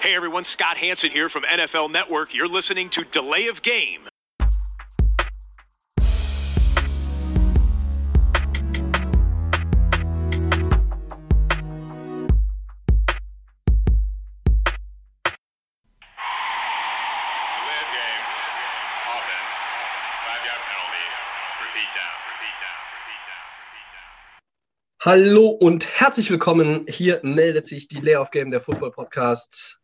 Hey everyone, Scott Hanson here from NFL Network. You're listening to Delay of Game. Delay of game. Offense. Five yard penalty. Repeat down. Repeat down. Repeat down. Repeat down. Hallo und herzlich willkommen. Hier meldet sich die Layoff Game der Football Podcast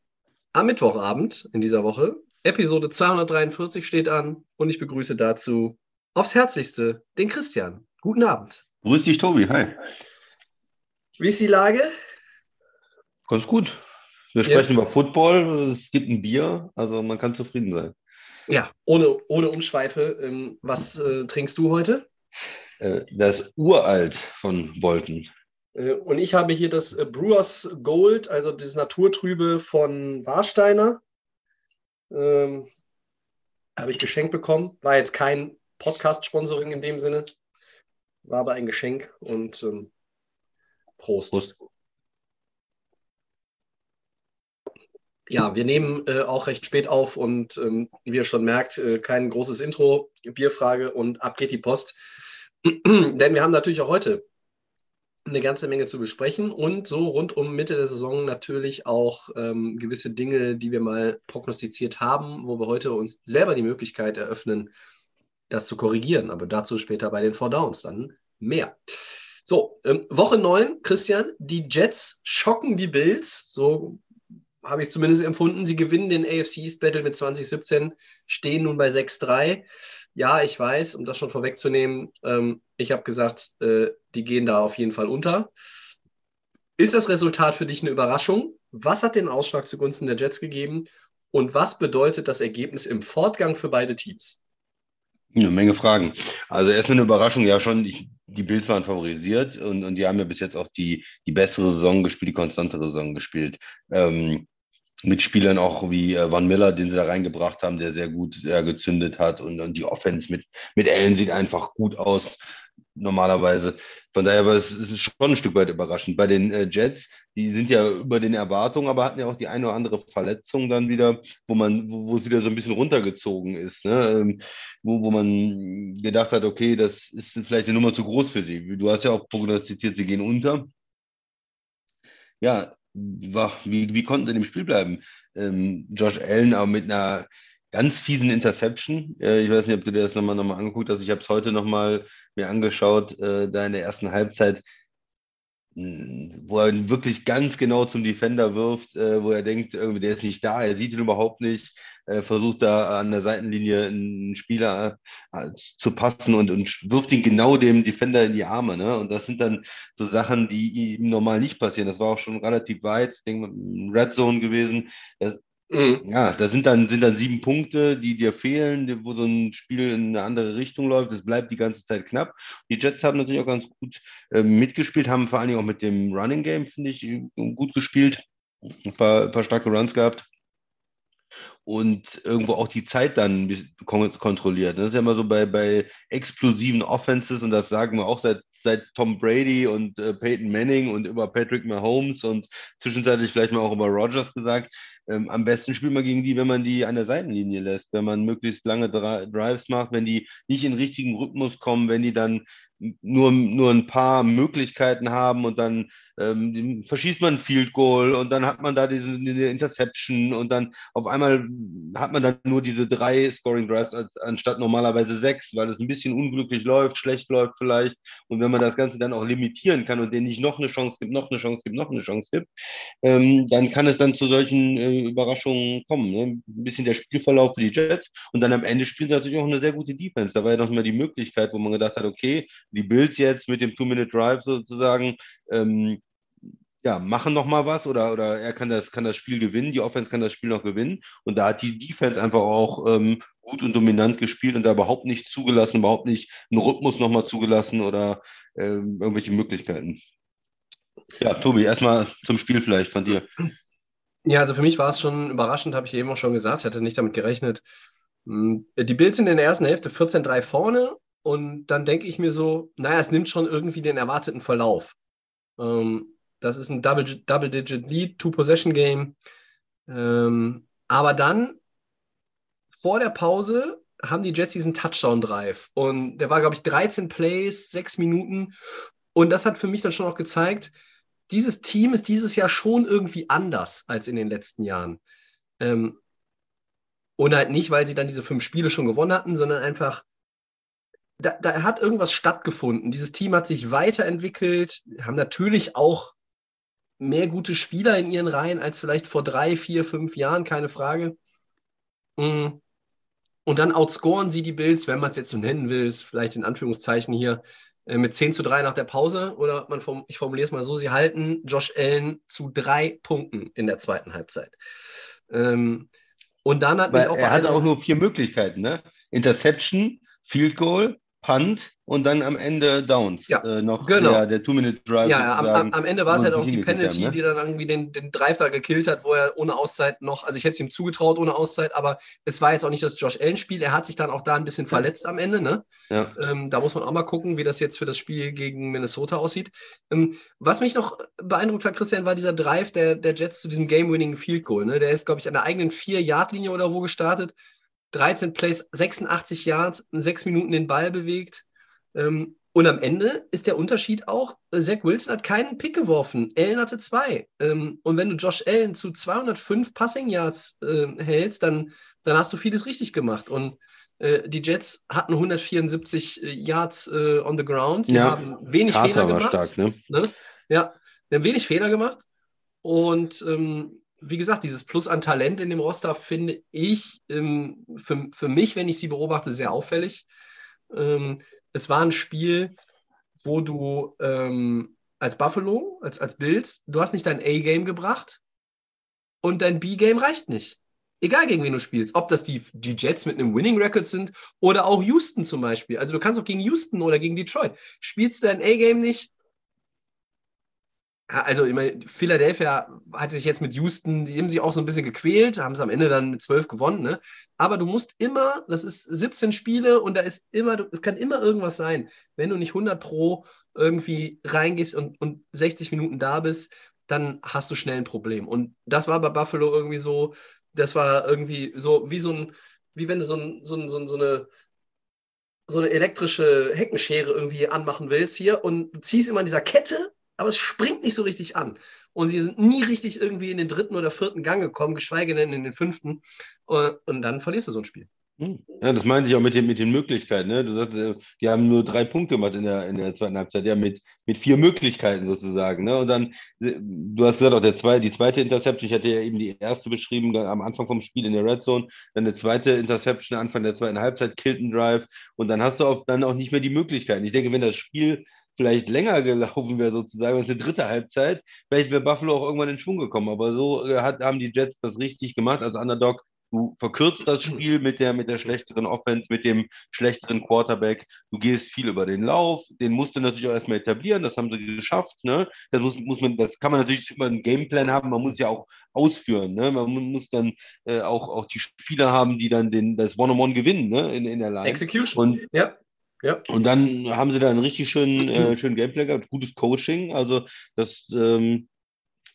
am Mittwochabend in dieser Woche. Episode 243 steht an und ich begrüße dazu aufs Herzlichste den Christian. Guten Abend. Grüß dich, Tobi. Hi. Wie ist die Lage? Ganz gut. Wir Ja. sprechen über Football. Es gibt ein Bier. Also man kann zufrieden sein. Ja, ohne, ohne Umschweife. Ähm, was äh, trinkst du heute? Äh, Das uralt von Bolton. Äh, und ich habe hier das äh, Brewers Gold, also das Naturtrübe von Warsteiner. Ähm, habe ich geschenkt bekommen. War jetzt kein Podcast-Sponsoring in dem Sinne. War aber ein Geschenk und ähm, Prost. Prost. Ja, wir nehmen äh, auch recht spät auf und ähm, wie ihr schon merkt, äh, kein großes Intro, Bierfrage und ab geht die Post. Denn wir haben natürlich auch heute eine ganze Menge zu besprechen und so rund um Mitte der Saison natürlich auch ähm, gewisse Dinge, die wir mal prognostiziert haben, wo wir heute uns selber die Möglichkeit eröffnen, das zu korrigieren. Aber dazu später bei den Four Downs dann mehr. So, ähm, Woche 9, Christian, die Jets schocken die Bills, so habe ich zumindest empfunden. Sie gewinnen den AFC East Battle mit 2017, stehen nun bei 6-3. Ja, ich weiß, um das schon vorwegzunehmen, ähm, ich habe gesagt, äh, die gehen da auf jeden Fall unter. Ist das Resultat für dich eine Überraschung? Was hat den Ausschlag zugunsten der Jets gegeben? Und was bedeutet das Ergebnis im Fortgang für beide Teams? Eine Menge Fragen. Also erstmal eine Überraschung, ja schon, ich, die Bills waren favorisiert und, und die haben ja bis jetzt auch die, die bessere Saison gespielt, die konstantere Saison gespielt. Ähm, mit Spielern auch wie äh, Van Miller, den sie da reingebracht haben, der sehr gut äh, gezündet hat und, und die Offense mit, mit Allen sieht einfach gut aus, normalerweise. Von daher war es, es schon ein Stück weit überraschend. Bei den äh, Jets, die sind ja über den Erwartungen, aber hatten ja auch die eine oder andere Verletzung dann wieder, wo man, wo, wo es wieder so ein bisschen runtergezogen ist, ne? ähm, wo, wo man gedacht hat, okay, das ist vielleicht eine Nummer zu groß für sie. Du hast ja auch prognostiziert, sie gehen unter. Ja, wie, wie konnten sie in dem Spiel bleiben? Ähm, Josh Allen aber mit einer ganz fiesen Interception. Äh, ich weiß nicht, ob du dir das nochmal noch mal angeguckt hast. Ich habe es heute nochmal mir angeschaut, äh, da in der ersten Halbzeit, wo er wirklich ganz genau zum Defender wirft, äh, wo er denkt, irgendwie, der ist nicht da, er sieht ihn überhaupt nicht, äh, versucht da an der Seitenlinie einen Spieler äh, zu passen und, und wirft ihn genau dem Defender in die Arme. Ne? Und das sind dann so Sachen, die ihm normal nicht passieren. Das war auch schon relativ weit, ich denke, Red Zone gewesen. Das, Mhm. ja, da sind dann, sind dann sieben Punkte, die dir fehlen, wo so ein Spiel in eine andere Richtung läuft. Es bleibt die ganze Zeit knapp. Die Jets haben natürlich auch ganz gut äh, mitgespielt, haben vor allen Dingen auch mit dem Running Game, finde ich, äh, gut gespielt. Ein paar, ein paar starke Runs gehabt. Und irgendwo auch die Zeit dann kontrolliert. Das ist ja immer so bei, bei explosiven Offenses und das sagen wir auch seit, seit Tom Brady und äh, Peyton Manning und über Patrick Mahomes und zwischenzeitlich vielleicht mal auch über Rogers gesagt. Ähm, am besten spielt man gegen die, wenn man die an der Seitenlinie lässt, wenn man möglichst lange Dri Drives macht, wenn die nicht in richtigen Rhythmus kommen, wenn die dann nur, nur ein paar Möglichkeiten haben und dann ähm, verschießt man ein Field Goal und dann hat man da diese, diese Interception und dann auf einmal hat man dann nur diese drei Scoring Drives als, anstatt normalerweise sechs, weil es ein bisschen unglücklich läuft, schlecht läuft vielleicht. Und wenn man das Ganze dann auch limitieren kann und denen nicht noch eine Chance gibt, noch eine Chance gibt, noch eine Chance gibt, ähm, dann kann es dann zu solchen äh, Überraschungen kommen. Ne? Ein bisschen der Spielverlauf für die Jets und dann am Ende spielen sie natürlich auch eine sehr gute Defense. Da war ja noch mal die Möglichkeit, wo man gedacht hat, okay, die Bills jetzt mit dem Two-Minute-Drive sozusagen, ähm, ja, machen noch mal was oder, oder er kann das, kann das Spiel gewinnen, die Offense kann das Spiel noch gewinnen. Und da hat die Defense einfach auch ähm, gut und dominant gespielt und da überhaupt nicht zugelassen, überhaupt nicht einen Rhythmus noch mal zugelassen oder ähm, irgendwelche Möglichkeiten. Ja, Tobi, erstmal zum Spiel vielleicht von dir. Ja, also für mich war es schon überraschend, habe ich eben auch schon gesagt, ich hatte nicht damit gerechnet. Hm, Die Bills sind in der ersten Hälfte 14-3 vorne und dann denke ich mir so, naja, es nimmt schon irgendwie den erwarteten Verlauf. Ähm, das ist ein Double- Double-Digit-Lead, Two-Possession-Game. Ähm, aber dann vor der Pause haben die Jets diesen Touchdown-Drive und der war, glaube ich, 13 Plays, 6 Minuten und das hat für mich dann schon auch gezeigt, dieses Team ist dieses Jahr schon irgendwie anders als in den letzten Jahren. Ähm, und halt nicht, weil sie dann diese fünf Spiele schon gewonnen hatten, sondern einfach, da, da hat irgendwas stattgefunden. Dieses Team hat sich weiterentwickelt, haben natürlich auch mehr gute Spieler in ihren Reihen als vielleicht vor drei, vier, fünf Jahren, keine Frage. Mm. Und dann outscoren sie die Bills, wenn man es jetzt so nennen will, ist vielleicht in Anführungszeichen hier, äh, mit 10 zu 3 nach der Pause. Oder man, ich formuliere es mal so, sie halten Josh Allen zu drei Punkten in der zweiten Halbzeit. Ähm, und dann hat Weil mich auch er hatte auch nur vier Möglichkeiten, ne? Interception, Field Goal, Punt und dann am Ende Downs. Ja, äh, noch genau. der, der Two-Minute-Drive. Ja, ja am, am, am Ende war es wo halt auch die Penalty, haben, ne? die dann irgendwie den, den Drive da gekillt hat, wo er ohne Auszeit noch, also ich hätte es ihm zugetraut ohne Auszeit, aber es war jetzt auch nicht das Josh Allen-Spiel. Er hat sich dann auch da ein bisschen verletzt am Ende. Ne? Ja. Ähm, da muss man auch mal gucken, wie das jetzt für das Spiel gegen Minnesota aussieht. Ähm, was mich noch beeindruckt hat, Christian, war dieser Drive der, der Jets zu diesem Game-Winning Field Goal. Ne? Der ist, glaube ich, an der eigenen 4-Yard-Linie oder wo gestartet. 13 Plays, 86 Yards, 6 Minuten den Ball bewegt. Ähm, und am Ende ist der Unterschied auch, Zach Wilson hat keinen Pick geworfen, Allen hatte zwei. Ähm, und wenn du Josh Allen zu 205 Passing Yards äh, hältst, dann, dann hast du vieles richtig gemacht. Und äh, die Jets hatten 174 Yards äh, on the ground. Sie Ja. haben wenig Carter Fehler war gemacht. stark, ne? Ne? Ja, wir haben wenig Fehler gemacht. Und ähm, wie gesagt, dieses Plus an Talent in dem Roster finde ich ähm, für, für mich, wenn ich sie beobachte, sehr auffällig. Ähm, es war ein Spiel, wo du ähm, als Buffalo, als, als Bills, du hast nicht dein A-Game gebracht und dein B-Game reicht nicht. Egal gegen wen du spielst, ob das die, die Jets mit einem Winning Record sind oder auch Houston zum Beispiel. Also du kannst auch gegen Houston oder gegen Detroit. Spielst du dein A-Game nicht, Also, ich meine, Philadelphia hat sich jetzt mit Houston, die haben sich auch so ein bisschen gequält, haben es am Ende dann mit 12 gewonnen, ne? Aber du musst immer, das ist 17 Spiele und da ist immer, es kann immer irgendwas sein. Wenn du nicht 100 Pro irgendwie reingehst und, und 60 Minuten da bist, dann hast du schnell ein Problem. Und das war bei Buffalo irgendwie so, das war irgendwie so wie so ein, wie wenn du so, ein, so, ein, so, ein, so eine so eine elektrische Heckenschere irgendwie anmachen willst hier und ziehst immer an dieser Kette, aber es springt nicht so richtig an. Und sie sind nie richtig irgendwie in den dritten oder vierten Gang gekommen, geschweige denn in den fünften. Und, und dann verlierst du so ein Spiel. Hm. Ja, das meinte ich auch mit den, mit den Möglichkeiten. Ne? Du sagst, äh, die haben nur drei Punkte gemacht in der, in der zweiten Halbzeit, ja, mit, mit vier Möglichkeiten sozusagen. Ne? Und dann, äh, du hast gesagt, auch der zwei, die zweite Interception, ich hatte ja eben die erste beschrieben, am Anfang vom Spiel in der Red Zone, dann eine zweite Interception, Anfang der zweiten Halbzeit, Kilton Drive und dann hast du auch, dann auch nicht mehr die Möglichkeiten. Ich denke, wenn das Spiel vielleicht länger gelaufen wäre, sozusagen, als eine dritte Halbzeit, vielleicht wäre Buffalo auch irgendwann in Schwung gekommen. Aber so äh, hat, haben die Jets das richtig gemacht als Underdog. Du verkürzt das Spiel mit der, mit der schlechteren Offense, mit dem schlechteren Quarterback. Du gehst viel über den Lauf. Den musst du natürlich auch erstmal etablieren. Das haben sie geschafft. Ne? Das, muss, muss man, das kann man natürlich über einen Gameplan haben. Man muss ja auch ausführen. Ne? Man mu- muss dann äh, auch, auch die Spieler haben, die dann den, das One-on-One gewinnen ne? in, in der Line. Execution. Und ja. Ja. und dann haben sie da einen richtig schönen, äh, schönen Gameplay gehabt, gutes Coaching. Also das ähm,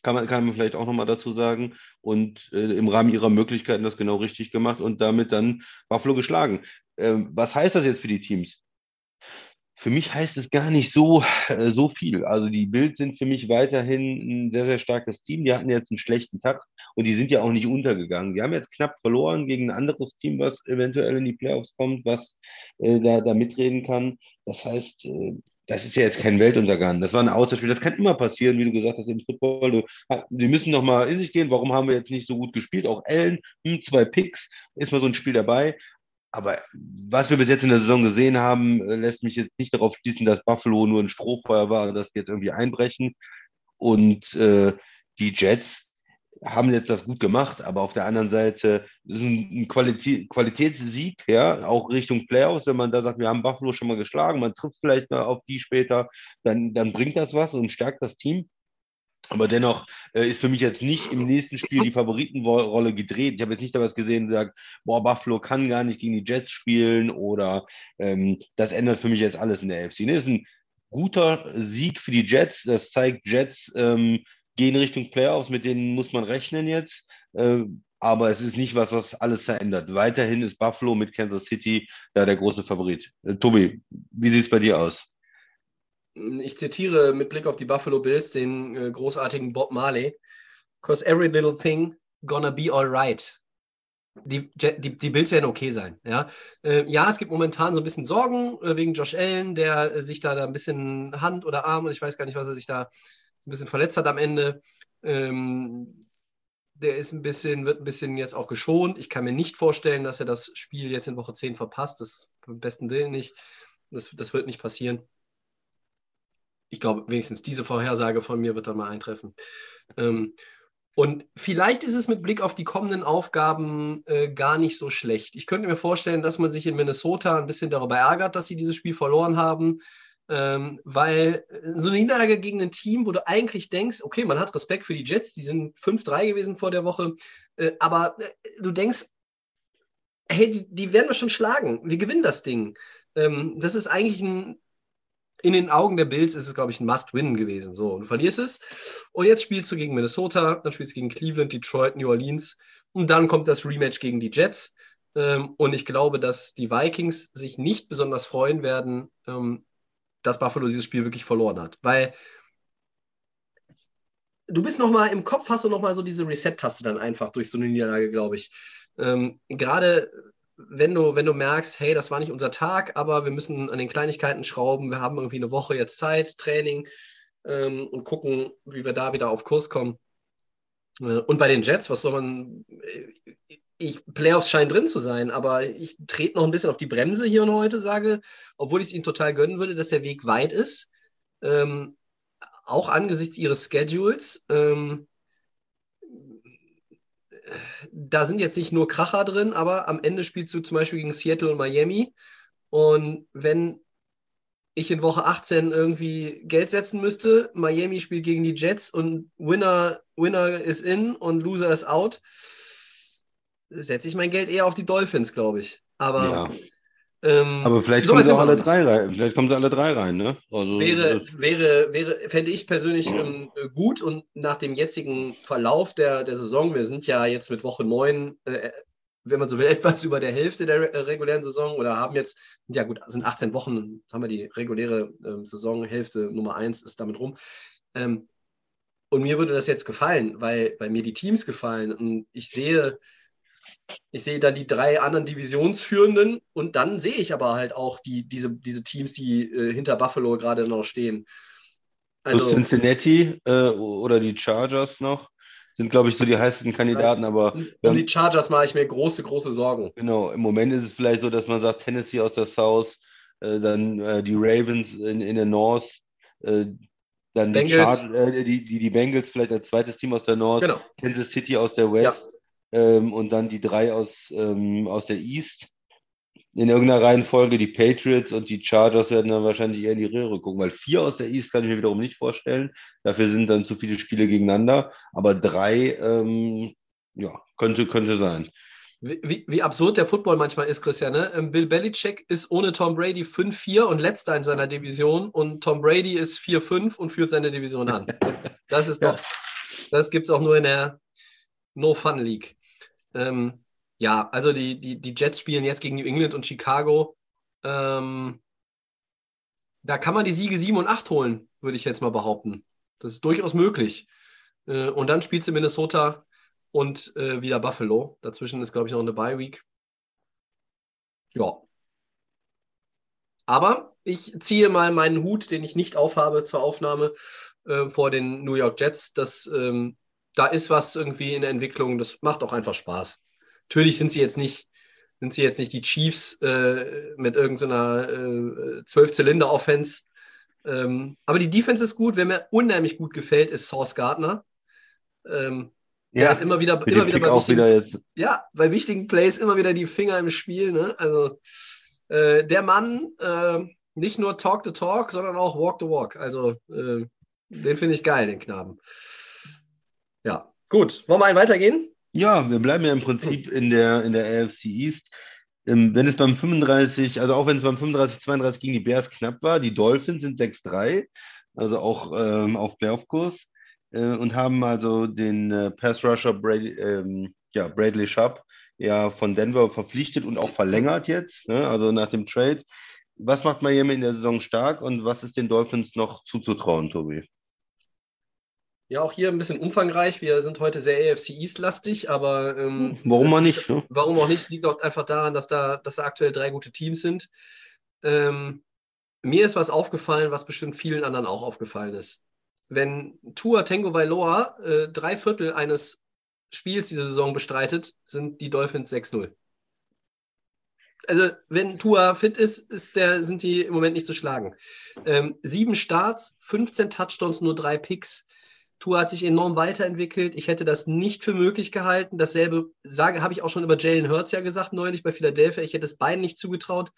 kann, man, kann man vielleicht auch nochmal dazu sagen. Und äh, im Rahmen ihrer Möglichkeiten das genau richtig gemacht und damit dann Buffalo geschlagen. Ähm, was heißt das jetzt für die Teams? Für mich heißt es gar nicht so, äh, so viel. Also die Bills sind für mich weiterhin ein sehr, sehr starkes Team. Die hatten jetzt einen schlechten Tag und die sind ja auch nicht untergegangen. Die haben jetzt knapp verloren gegen ein anderes Team, was eventuell in die Playoffs kommt, was äh, da, da mitreden kann. Das heißt, äh, das ist ja jetzt kein Weltuntergang. Das war ein Außerspiel. Das kann immer passieren, wie du gesagt hast, im Football. Die müssen noch mal in sich gehen. Warum haben wir jetzt nicht so gut gespielt? Auch Allen, hm, zwei Picks, ist mal so ein Spiel dabei. Aber was wir bis jetzt in der Saison gesehen haben, äh, lässt mich jetzt nicht darauf schließen, dass Buffalo nur ein Strohfeuer war dass die jetzt irgendwie einbrechen. Und äh, die Jets haben jetzt das gut gemacht, aber auf der anderen Seite ist ein, Qualitä Qualitätssieg, ja, auch Richtung Playoffs, wenn man da sagt, wir haben Buffalo schon mal geschlagen, man trifft vielleicht mal auf die später, dann, dann bringt das was und stärkt das Team. Aber dennoch äh, ist für mich jetzt nicht im nächsten Spiel die Favoritenrolle gedreht. Ich habe jetzt nicht da was gesehen und gesagt, boah, Buffalo kann gar nicht gegen die Jets spielen oder ähm, das ändert für mich jetzt alles in der AFC. Nee, ist ein guter Sieg für die Jets. Das zeigt, Jets ähm, gehen Richtung Playoffs, mit denen muss man rechnen jetzt. Äh, aber es ist nicht was, was alles verändert. Weiterhin ist Buffalo mit Kansas City da der große Favorit. Äh, Tobi, wie sieht es bei dir aus? Ich zitiere mit Blick auf die Buffalo Bills den äh, großartigen Bob Marley. Cause every little thing gonna be alright. Die, die, die Bills werden okay sein. Ja? Äh, ja, es gibt momentan so ein bisschen Sorgen äh, wegen Josh Allen, der äh, sich da, da ein bisschen Hand oder Arm und ich weiß gar nicht, was er sich da ein bisschen verletzt hat am Ende. Ähm, der ist ein bisschen, wird ein bisschen jetzt auch geschont. Ich kann mir nicht vorstellen, dass er das Spiel jetzt in Woche 10 verpasst. Das beim besten Willen nicht. Das, das wird nicht passieren ich glaube, wenigstens diese Vorhersage von mir wird dann mal eintreffen. Ähm, und vielleicht ist es mit Blick auf die kommenden Aufgaben äh, gar nicht so schlecht. Ich könnte mir vorstellen, dass man sich in Minnesota ein bisschen darüber ärgert, dass sie dieses Spiel verloren haben, ähm, weil äh, so eine Niederlage gegen ein Team, wo du eigentlich denkst, okay, man hat Respekt für die Jets, die sind 5-3 gewesen vor der Woche, äh, aber äh, du denkst, hey, die, die, werden wir schon schlagen, wir gewinnen das Ding. Ähm, das ist eigentlich ein in den Augen der Bills ist es, glaube ich, ein Must-Win gewesen. So, du verlierst es. Und jetzt spielst du gegen Minnesota, dann spielst du gegen Cleveland, Detroit, New Orleans. Und dann kommt das Rematch gegen die Jets. Ähm, und ich glaube, dass die Vikings sich nicht besonders freuen werden, ähm, dass Buffalo dieses Spiel wirklich verloren hat. Weil du bist noch mal im Kopf, hast du noch mal so diese Reset-Taste dann einfach durch so eine Niederlage, glaube ich. Ähm, Gerade wenn du, wenn du merkst, hey, das war nicht unser Tag, aber wir müssen an den Kleinigkeiten schrauben, wir haben irgendwie eine Woche jetzt Zeit, Training ähm, und gucken, wie wir da wieder auf Kurs kommen. Äh, und bei den Jets, was soll man, äh, ich, Playoffs scheinen drin zu sein, aber ich trete noch ein bisschen auf die Bremse hier und heute, sage, obwohl ich es ihnen total gönnen würde, dass der Weg weit ist, ähm, auch angesichts ihres Schedules. Ähm, da sind jetzt nicht nur Kracher drin, aber am Ende spielst du zum Beispiel gegen Seattle und Miami. Und wenn ich in Woche 18 irgendwie Geld setzen müsste, Miami spielt gegen die Jets und Winner, Winner ist in und Loser ist out, setze ich mein Geld eher auf die Dolphins, glaube ich. Aber ja. Ähm, Aber vielleicht so kommen sie alle drei rein. Vielleicht kommen sie alle drei rein, ne? Also, wäre, wäre, wäre, fände ich persönlich ähm, gut und nach dem jetzigen Verlauf der, der Saison, wir sind ja jetzt mit Woche 9, äh, wenn man so will, etwas über der Hälfte der äh, regulären Saison oder haben jetzt, ja gut, sind 18 Wochen, haben wir die reguläre äh, Saisonhälfte Nummer 1 ist damit rum. Ähm, und mir würde das jetzt gefallen, weil, weil mir die Teams gefallen und ich sehe, ich sehe da die drei anderen Divisionsführenden und dann sehe ich aber halt auch die, diese, diese Teams, die äh, hinter Buffalo gerade noch stehen. Also, Cincinnati äh, oder die Chargers noch sind, glaube ich, so die heißesten Kandidaten, aber. Um die Chargers mache ich mir große, große Sorgen. Genau, im Moment ist es vielleicht so, dass man sagt, Tennessee aus der South, äh, dann äh, die Ravens in, in der North, äh, dann die, Char äh, die, die, die, Bengals vielleicht als zweites Team aus der North, genau. Kansas City aus der West. Ja ähm, und dann die drei aus, ähm, aus der East. In irgendeiner Reihenfolge die Patriots und die Chargers werden dann wahrscheinlich eher in die Röhre gucken, weil vier aus der East kann ich mir wiederum nicht vorstellen. Dafür sind dann zu viele Spiele gegeneinander. Aber drei, ähm, ja, könnte, könnte sein. Wie, wie, absurd der Football manchmal ist, Christian. Ne? Ähm, Bill Belichick ist ohne Tom Brady 5-4 und letzter in seiner Division und Tom Brady ist 4-5 und führt seine Division an. Das ist doch, ja. das gibt es auch nur in der No Fun League. Ähm, ja, also die, die, die Jets spielen jetzt gegen New England und Chicago. Ähm, da kann man die Siege 7 und 8 holen, würde ich jetzt mal behaupten. Das ist durchaus möglich. Äh, und dann spielt sie Minnesota und äh, wieder Buffalo. Dazwischen ist, glaube ich, noch eine Bye Week. Ja. Aber ich ziehe mal meinen Hut, den ich nicht aufhabe zur Aufnahme, äh, vor den New York Jets. Das ähm, da ist was irgendwie in der Entwicklung, das macht auch einfach Spaß. Natürlich sind sie jetzt nicht, sind sie jetzt nicht die Chiefs äh, mit irgendeiner äh, Zwölf-Zylinder-Offense. Ähm, aber die Defense ist gut. Wer mir unheimlich gut gefällt, ist Source Gardner. Ähm, ja, immer wieder, immer wieder bei wichtigen, wieder ja, bei wichtigen Plays immer wieder die Finger im Spiel. Ne? Also äh, der Mann, äh, nicht nur Talk the Talk, sondern auch Walk the Walk. Also äh, den finde ich geil, den Knaben. Ja, gut. Wollen wir einen weitergehen? Ja, wir bleiben ja im Prinzip in der, in der AFC East. Ähm, wenn es beim 35, also auch wenn es beim 35, 32 gegen die Bears knapp war, die Dolphins sind 6-3, also auch ähm, auf Playoff-Kurs. äh, und haben also den äh, Pass Rusher Brady, ähm, ja, Bradley Sharp ja von Denver verpflichtet und auch verlängert jetzt, ne? also nach dem Trade. Was macht Miami in der Saison stark und was ist den Dolphins noch zuzutrauen, Tobi? Ja, auch hier ein bisschen umfangreich. Wir sind heute sehr AFC East-lastig, aber ähm, warum auch nicht? Ne? Warum auch nicht? Es liegt auch einfach daran, dass da, dass da aktuell drei gute Teams sind. Ähm, mir ist was aufgefallen, was bestimmt vielen anderen auch aufgefallen ist. Wenn Tua Tango Vailoa äh, drei Viertel eines Spiels diese Saison bestreitet, sind die Dolphins 6-0. Also, wenn Tua fit ist, ist der, sind die im Moment nicht zu schlagen. Ähm, sieben Starts, 15 Touchdowns, nur drei Picks. Tua hat sich enorm weiterentwickelt. Ich hätte das nicht für möglich gehalten. Dasselbe sage, habe ich auch schon über Jalen Hurts ja gesagt neulich bei Philadelphia. Ich hätte es beiden nicht zugetraut.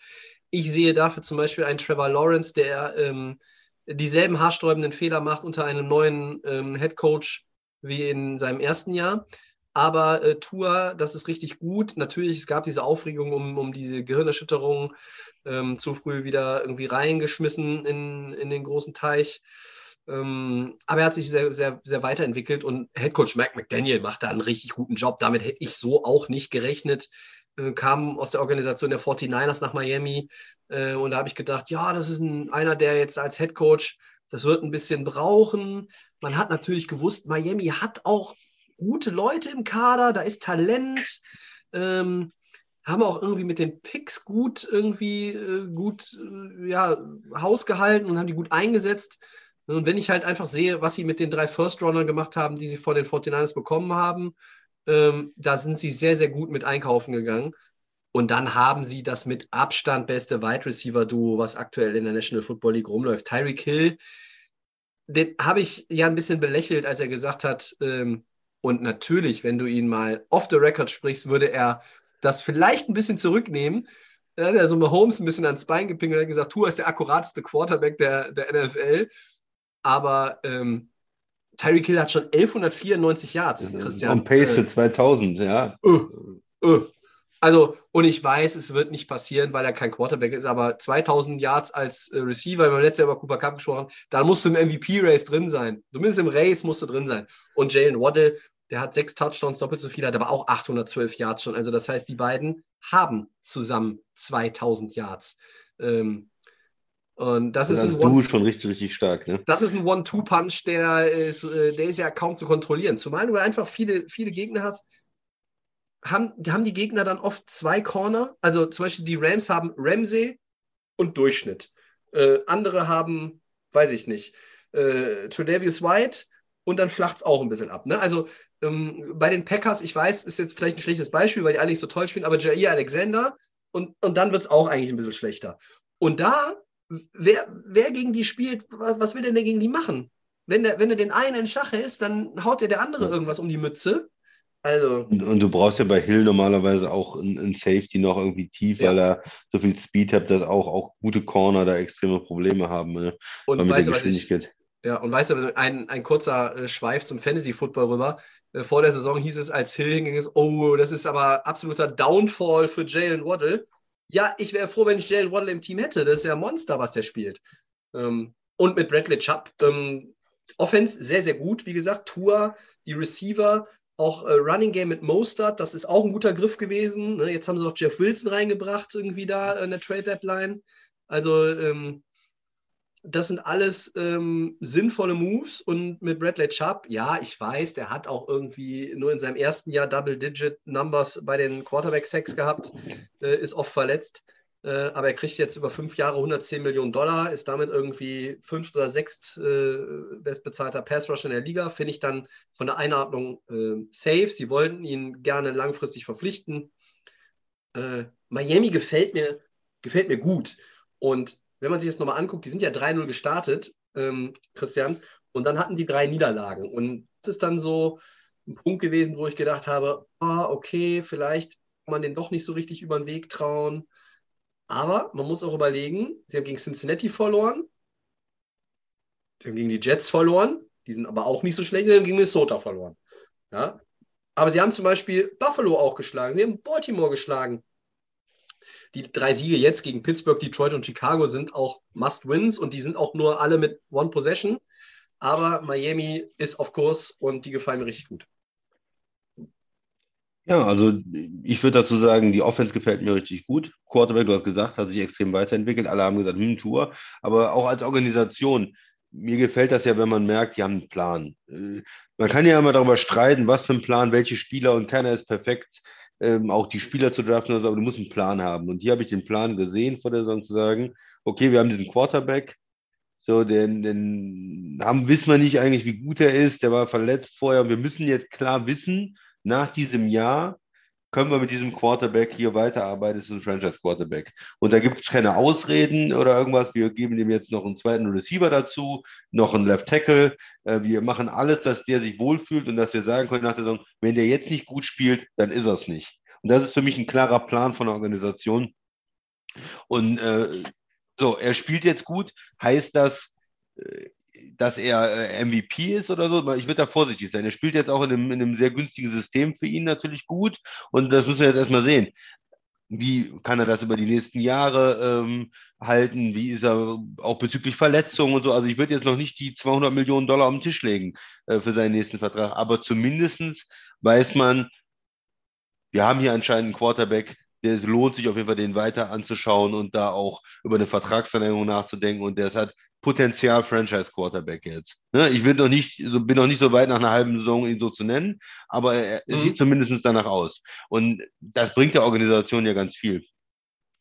Ich sehe dafür zum Beispiel einen Trevor Lawrence, der ähm, dieselben haarsträubenden Fehler macht unter einem neuen ähm, Head Coach wie in seinem ersten Jahr. Aber äh, Tour, das ist richtig gut. Natürlich, es gab diese Aufregung um, um diese Gehirnerschütterung, ähm, zu früh wieder irgendwie reingeschmissen in, in den großen Teich. Ähm, aber er hat sich sehr, sehr, sehr weiterentwickelt und Headcoach Mac McDaniel macht da einen richtig guten Job. Damit hätte ich so auch nicht gerechnet. Äh, kam aus der Organisation der 49ers nach Miami äh, und da habe ich gedacht, ja, das ist ein, einer, der jetzt als Headcoach, das wird ein bisschen brauchen. Man hat natürlich gewusst, Miami hat auch gute Leute im Kader, da ist Talent. Ähm, haben auch irgendwie mit den Picks gut irgendwie äh, gut äh, ja, Haus gehalten und haben die gut eingesetzt. Und wenn ich halt einfach sehe, was sie mit den drei First-Runnern gemacht haben, die sie vor den 49ers bekommen haben, ähm, da sind sie sehr, sehr gut mit einkaufen gegangen. Und dann haben sie das mit Abstand beste Wide Receiver Duo, was aktuell in der National Football League rumläuft. Tyreek Hill, den habe ich ja ein bisschen belächelt, als er gesagt hat, ähm, und natürlich, wenn du ihn mal off the record sprichst, würde er das vielleicht ein bisschen zurücknehmen. Er hat ja so Mahomes ein bisschen ans Bein gepinkelt und gesagt, Tua ist der akkurateste Quarterback der, der NFL. Aber ähm, Tyreek Hill hat schon 1194 Yards, Christian. On Pace für 2000, äh, ja. Uh, uh. Also, und ich weiß, es wird nicht passieren, weil er kein Quarterback ist, aber 2000 Yards als äh, Receiver, wir haben letztes Jahr über Cooper Cup gesprochen, da musst du im MVP-Race drin sein. Zumindest im Race musst du drin sein. Und Jalen Waddle, der hat sechs Touchdowns, doppelt so viel, hat aber auch 812 Yards schon. Also, das heißt, die beiden haben zusammen 2000 Yards. Ähm, und das, das ist ein One, schon richtig, richtig stark. Ne? Das ist ein One-Two-Punch, der ist, äh, der ist ja kaum zu kontrollieren. Zumal du einfach viele, viele Gegner hast, haben, haben die Gegner dann oft zwei Corner. Also zum Beispiel die Rams haben Ramsey und Durchschnitt. Äh, andere haben, weiß ich nicht, äh, Tredavious White und dann flacht es auch ein bisschen ab. Ne? Also ähm, bei den Packers, ich weiß, ist jetzt vielleicht ein schlechtes Beispiel, weil die alle nicht so toll spielen, aber Jair Alexander und, und dann wird es auch eigentlich ein bisschen schlechter. Und da wer, wer gegen die spielt, was will denn der gegen die machen? Wenn, der, wenn du den einen in Schach hältst, dann haut dir der andere irgendwas um die Mütze. Also. Und, und, du brauchst ja bei Hill normalerweise auch einen Safety noch irgendwie tief, ja. weil er so viel Speed hat, dass auch, auch gute Corner da extreme Probleme haben. Ne? Und weißt du, was ich, ja, und weißt du, ein, ein kurzer äh, Schweif zum Fantasy-Football rüber. Äh, vor der Saison hieß es, als Hill hinging, ist, oh, das ist aber absoluter Downfall für Jalen Waddle ja, ich wäre froh, wenn ich Jalen Waddle im Team hätte. Das ist ja ein Monster, was der spielt. Ähm, und mit Bradley Chubb, ähm, Offense sehr, sehr gut. Wie gesagt, Tour, die Receiver, auch äh, Running Game mit Mostert, das ist auch ein guter Griff gewesen. Ne? Jetzt haben sie noch Jeff Wilson reingebracht, irgendwie da in der Trade Deadline. Also, ähm, das sind alles ähm, sinnvolle Moves und mit Bradley Chubb, ja, ich weiß, der hat auch irgendwie nur in seinem ersten Jahr Double-Digit-Numbers bei den Quarterback-Sacks gehabt, äh, ist oft verletzt, äh, aber er kriegt jetzt über fünf Jahre 110 Millionen Dollar, ist damit irgendwie fünft oder sechst äh, bestbezahlter Pass-Rusher in der Liga, finde ich dann von der Einordnung äh, safe. Sie wollten ihn gerne langfristig verpflichten. Äh, Miami gefällt mir, gefällt mir gut und wenn man sich das nochmal anguckt, die sind ja 3-0 gestartet, ähm, Christian, und dann hatten die drei Niederlagen. Und das ist dann so ein Punkt gewesen, wo ich gedacht habe, ah, okay, vielleicht kann man den doch nicht so richtig über den Weg trauen. Aber man muss auch überlegen, sie haben gegen Cincinnati verloren, sie haben gegen die Jets verloren, die sind aber auch nicht so schlecht, sie haben gegen Minnesota verloren. Ja? Aber sie haben zum Beispiel Buffalo auch geschlagen, sie haben Baltimore geschlagen die drei Siege jetzt gegen Pittsburgh, Detroit und Chicago sind auch Must-Wins und die sind auch nur alle mit One Possession. Aber Miami ist auf Kurs und die gefallen mir richtig gut. Ja, also ich würde dazu sagen, die Offense gefällt mir richtig gut. Quarterback, du hast gesagt, hat sich extrem weiterentwickelt. Alle haben gesagt, hm, Tour. Aber auch als Organisation, mir gefällt das ja, wenn man merkt, die haben einen Plan. Äh, man kann ja immer darüber streiten, was für ein Plan, welche Spieler und keiner ist perfekt, ähm, auch die Spieler zu draften oder aber du musst einen Plan haben. Und hier habe ich den Plan gesehen vor der Saison zu sagen, okay, wir haben diesen Quarterback, so, den, den haben, wissen wir nicht eigentlich, wie gut er ist, der war verletzt vorher. Wir müssen jetzt klar wissen, nach diesem Jahr können wir mit diesem Quarterback hier weiterarbeiten, das ist ein Franchise-Quarterback. Und da gibt es keine Ausreden oder irgendwas. Wir geben dem jetzt noch einen zweiten Receiver dazu, noch einen Left Tackle. Äh, wir machen alles, dass der sich wohlfühlt und dass wir sagen können nach der Saison, wenn der jetzt nicht gut spielt, dann ist er es nicht. Und das ist für mich ein klarer Plan von der Organisation. Und äh, so, er spielt jetzt gut. Heißt das, äh, dass er äh, MVP ist oder so, ich würde da vorsichtig sein. Er spielt jetzt auch in einem, in einem sehr günstigen System für ihn natürlich gut und das müssen wir jetzt erstmal sehen. Wie kann er das über die nächsten Jahre ähm, halten? Wie ist er auch bezüglich Verletzungen und so? Also ich würde jetzt noch nicht die 200 Millionen Dollar auf den Tisch legen äh, für seinen nächsten Vertrag, aber zumindest weiß man, wir haben hier anscheinend einen Quarterback, der es lohnt sich auf jeden Fall, den weiter anzuschauen und da auch über eine Vertragsverlängerung nachzudenken. Und der hat Potenzial Franchise Quarterback jetzt. Ne? Ich bin noch nicht so, bin noch nicht so weit nach einer halben Saison ihn so zu nennen, aber er mhm. sieht zumindest danach aus. Und das bringt der Organisation ja ganz viel.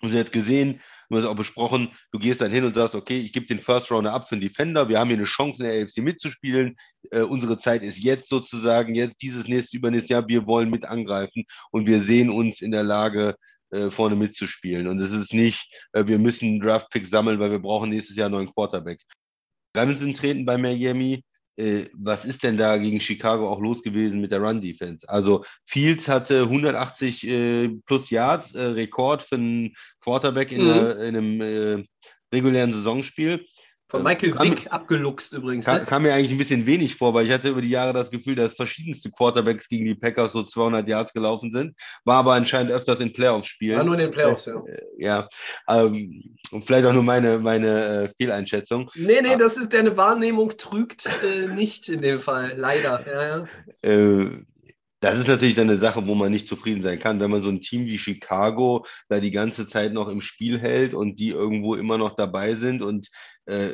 Wir haben jetzt gesehen, wir haben es auch besprochen, du gehst dann hin und sagst, okay, ich gebe den First Rounder ab für den Defender, wir haben hier eine Chance in der AFC mitzuspielen, äh, unsere Zeit ist jetzt sozusagen, jetzt dieses nächste, übernächste Jahr, wir wollen mit angreifen und wir sehen uns in der Lage, äh, vorne mitzuspielen. Und es ist nicht, äh, wir müssen Draft-Pick sammeln, weil wir brauchen nächstes Jahr einen neuen Quarterback. Ramsey treten bei Miami. Äh, was ist denn da gegen Chicago auch los gewesen mit der Run-Defense? Also Fields hatte 180 äh, plus Yards, äh, Rekord für einen Quarterback in, mhm. der, in einem äh, regulären Saisonspiel. Von Michael kam, Vick abgeluchst übrigens. Kam, ne? kam, mir eigentlich ein bisschen wenig vor, weil ich hatte über die Jahre das Gefühl, dass verschiedenste Quarterbacks gegen die Packers so 200 Yards gelaufen sind. War aber anscheinend öfters in Playoffs-Spielen. War nur in den Playoffs, ja. Äh, ja. Ähm, und vielleicht auch nur meine, meine äh, Fehleinschätzung. Nee, nee, das ist deine Wahrnehmung trügt äh, nicht in dem Fall, leider. Ja, ja. Äh, das ist natürlich dann eine Sache, wo man nicht zufrieden sein kann. Wenn man so ein Team wie Chicago da die ganze Zeit noch im Spiel hält und die irgendwo immer noch dabei sind und äh,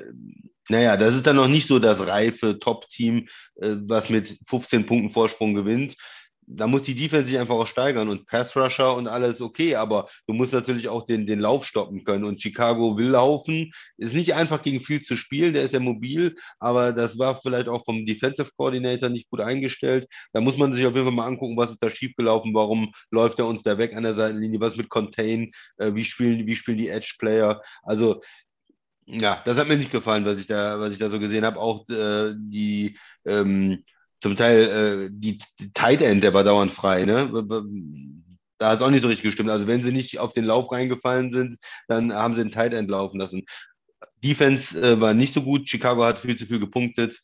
naja, das ist dann noch nicht so das reife Top-Team, äh, was mit 15 Punkten Vorsprung gewinnt da muss die Defense sich einfach auch steigern und Pass Rusher und alles okay, aber du musst natürlich auch den, den Lauf stoppen können und Chicago will laufen. Ist nicht einfach gegen viel zu spielen, der ist ja mobil, aber das war vielleicht auch vom Defensive Coordinator nicht gut eingestellt. Da muss man sich auf jeden Fall mal angucken, was ist da schiefgelaufen, warum läuft er uns da weg an der Seitenlinie, was mit Contain, äh, wie, spielen, wie spielen die Edge Player. Also ja, das hat mir nicht gefallen, was ich da, was ich da so gesehen habe. Auch äh, die ähm, zum Teil äh, die, die Tight End, der war dauernd frei, ne? Da hat es auch nicht so richtig gestimmt. Also wenn sie nicht auf den Lauf reingefallen sind, dann haben sie den Tight End laufen lassen. Defense äh, war nicht so gut. Chicago hat viel zu viel gepunktet.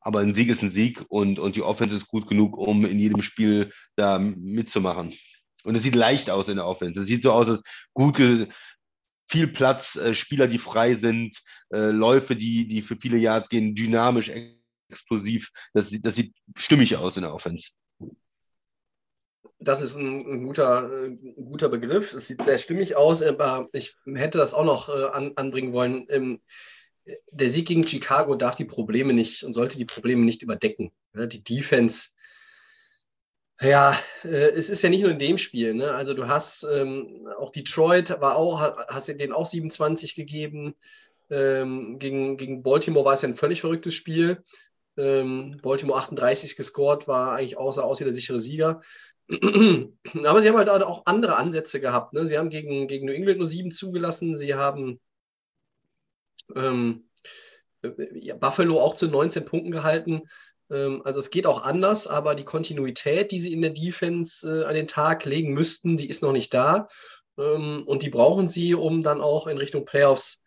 Aber ein Sieg ist ein Sieg und, und die Offense ist gut genug, um in jedem Spiel da mitzumachen. Und es sieht leicht aus in der Offense. Es sieht so aus, als gute, viel Platz, äh, Spieler, die frei sind, äh, Läufe, die, die für viele Yards gehen, dynamisch, explosiv. Das, das sieht stimmig aus in der Offense. Das ist ein, ein guter, ein guter Begriff. Es sieht sehr stimmig aus, aber ich hätte das auch noch äh, an, anbringen wollen. Ähm, der Sieg gegen Chicago darf die Probleme nicht und sollte die Probleme nicht überdecken. Die Defense, ja, äh, es ist ja nicht nur in dem Spiel. Ne? Also du hast ähm, auch Detroit, war auch, hast denen auch 27 gegeben. Ähm, gegen, gegen Baltimore war es ja ein völlig verrücktes Spiel. Ähm, Baltimore 38 gescored, war eigentlich außer aus wie der sichere Sieger. Aber sie haben halt auch andere Ansätze gehabt. Ne? Sie haben gegen, gegen New England nur sieben zugelassen. Sie haben ähm, ja, Buffalo auch zu 19 Punkten gehalten. Ähm, also es geht auch anders, aber die Kontinuität, die sie in der Defense äh, an den Tag legen müssten, die ist noch nicht da. Ähm, und die brauchen sie, um dann auch in Richtung Playoffs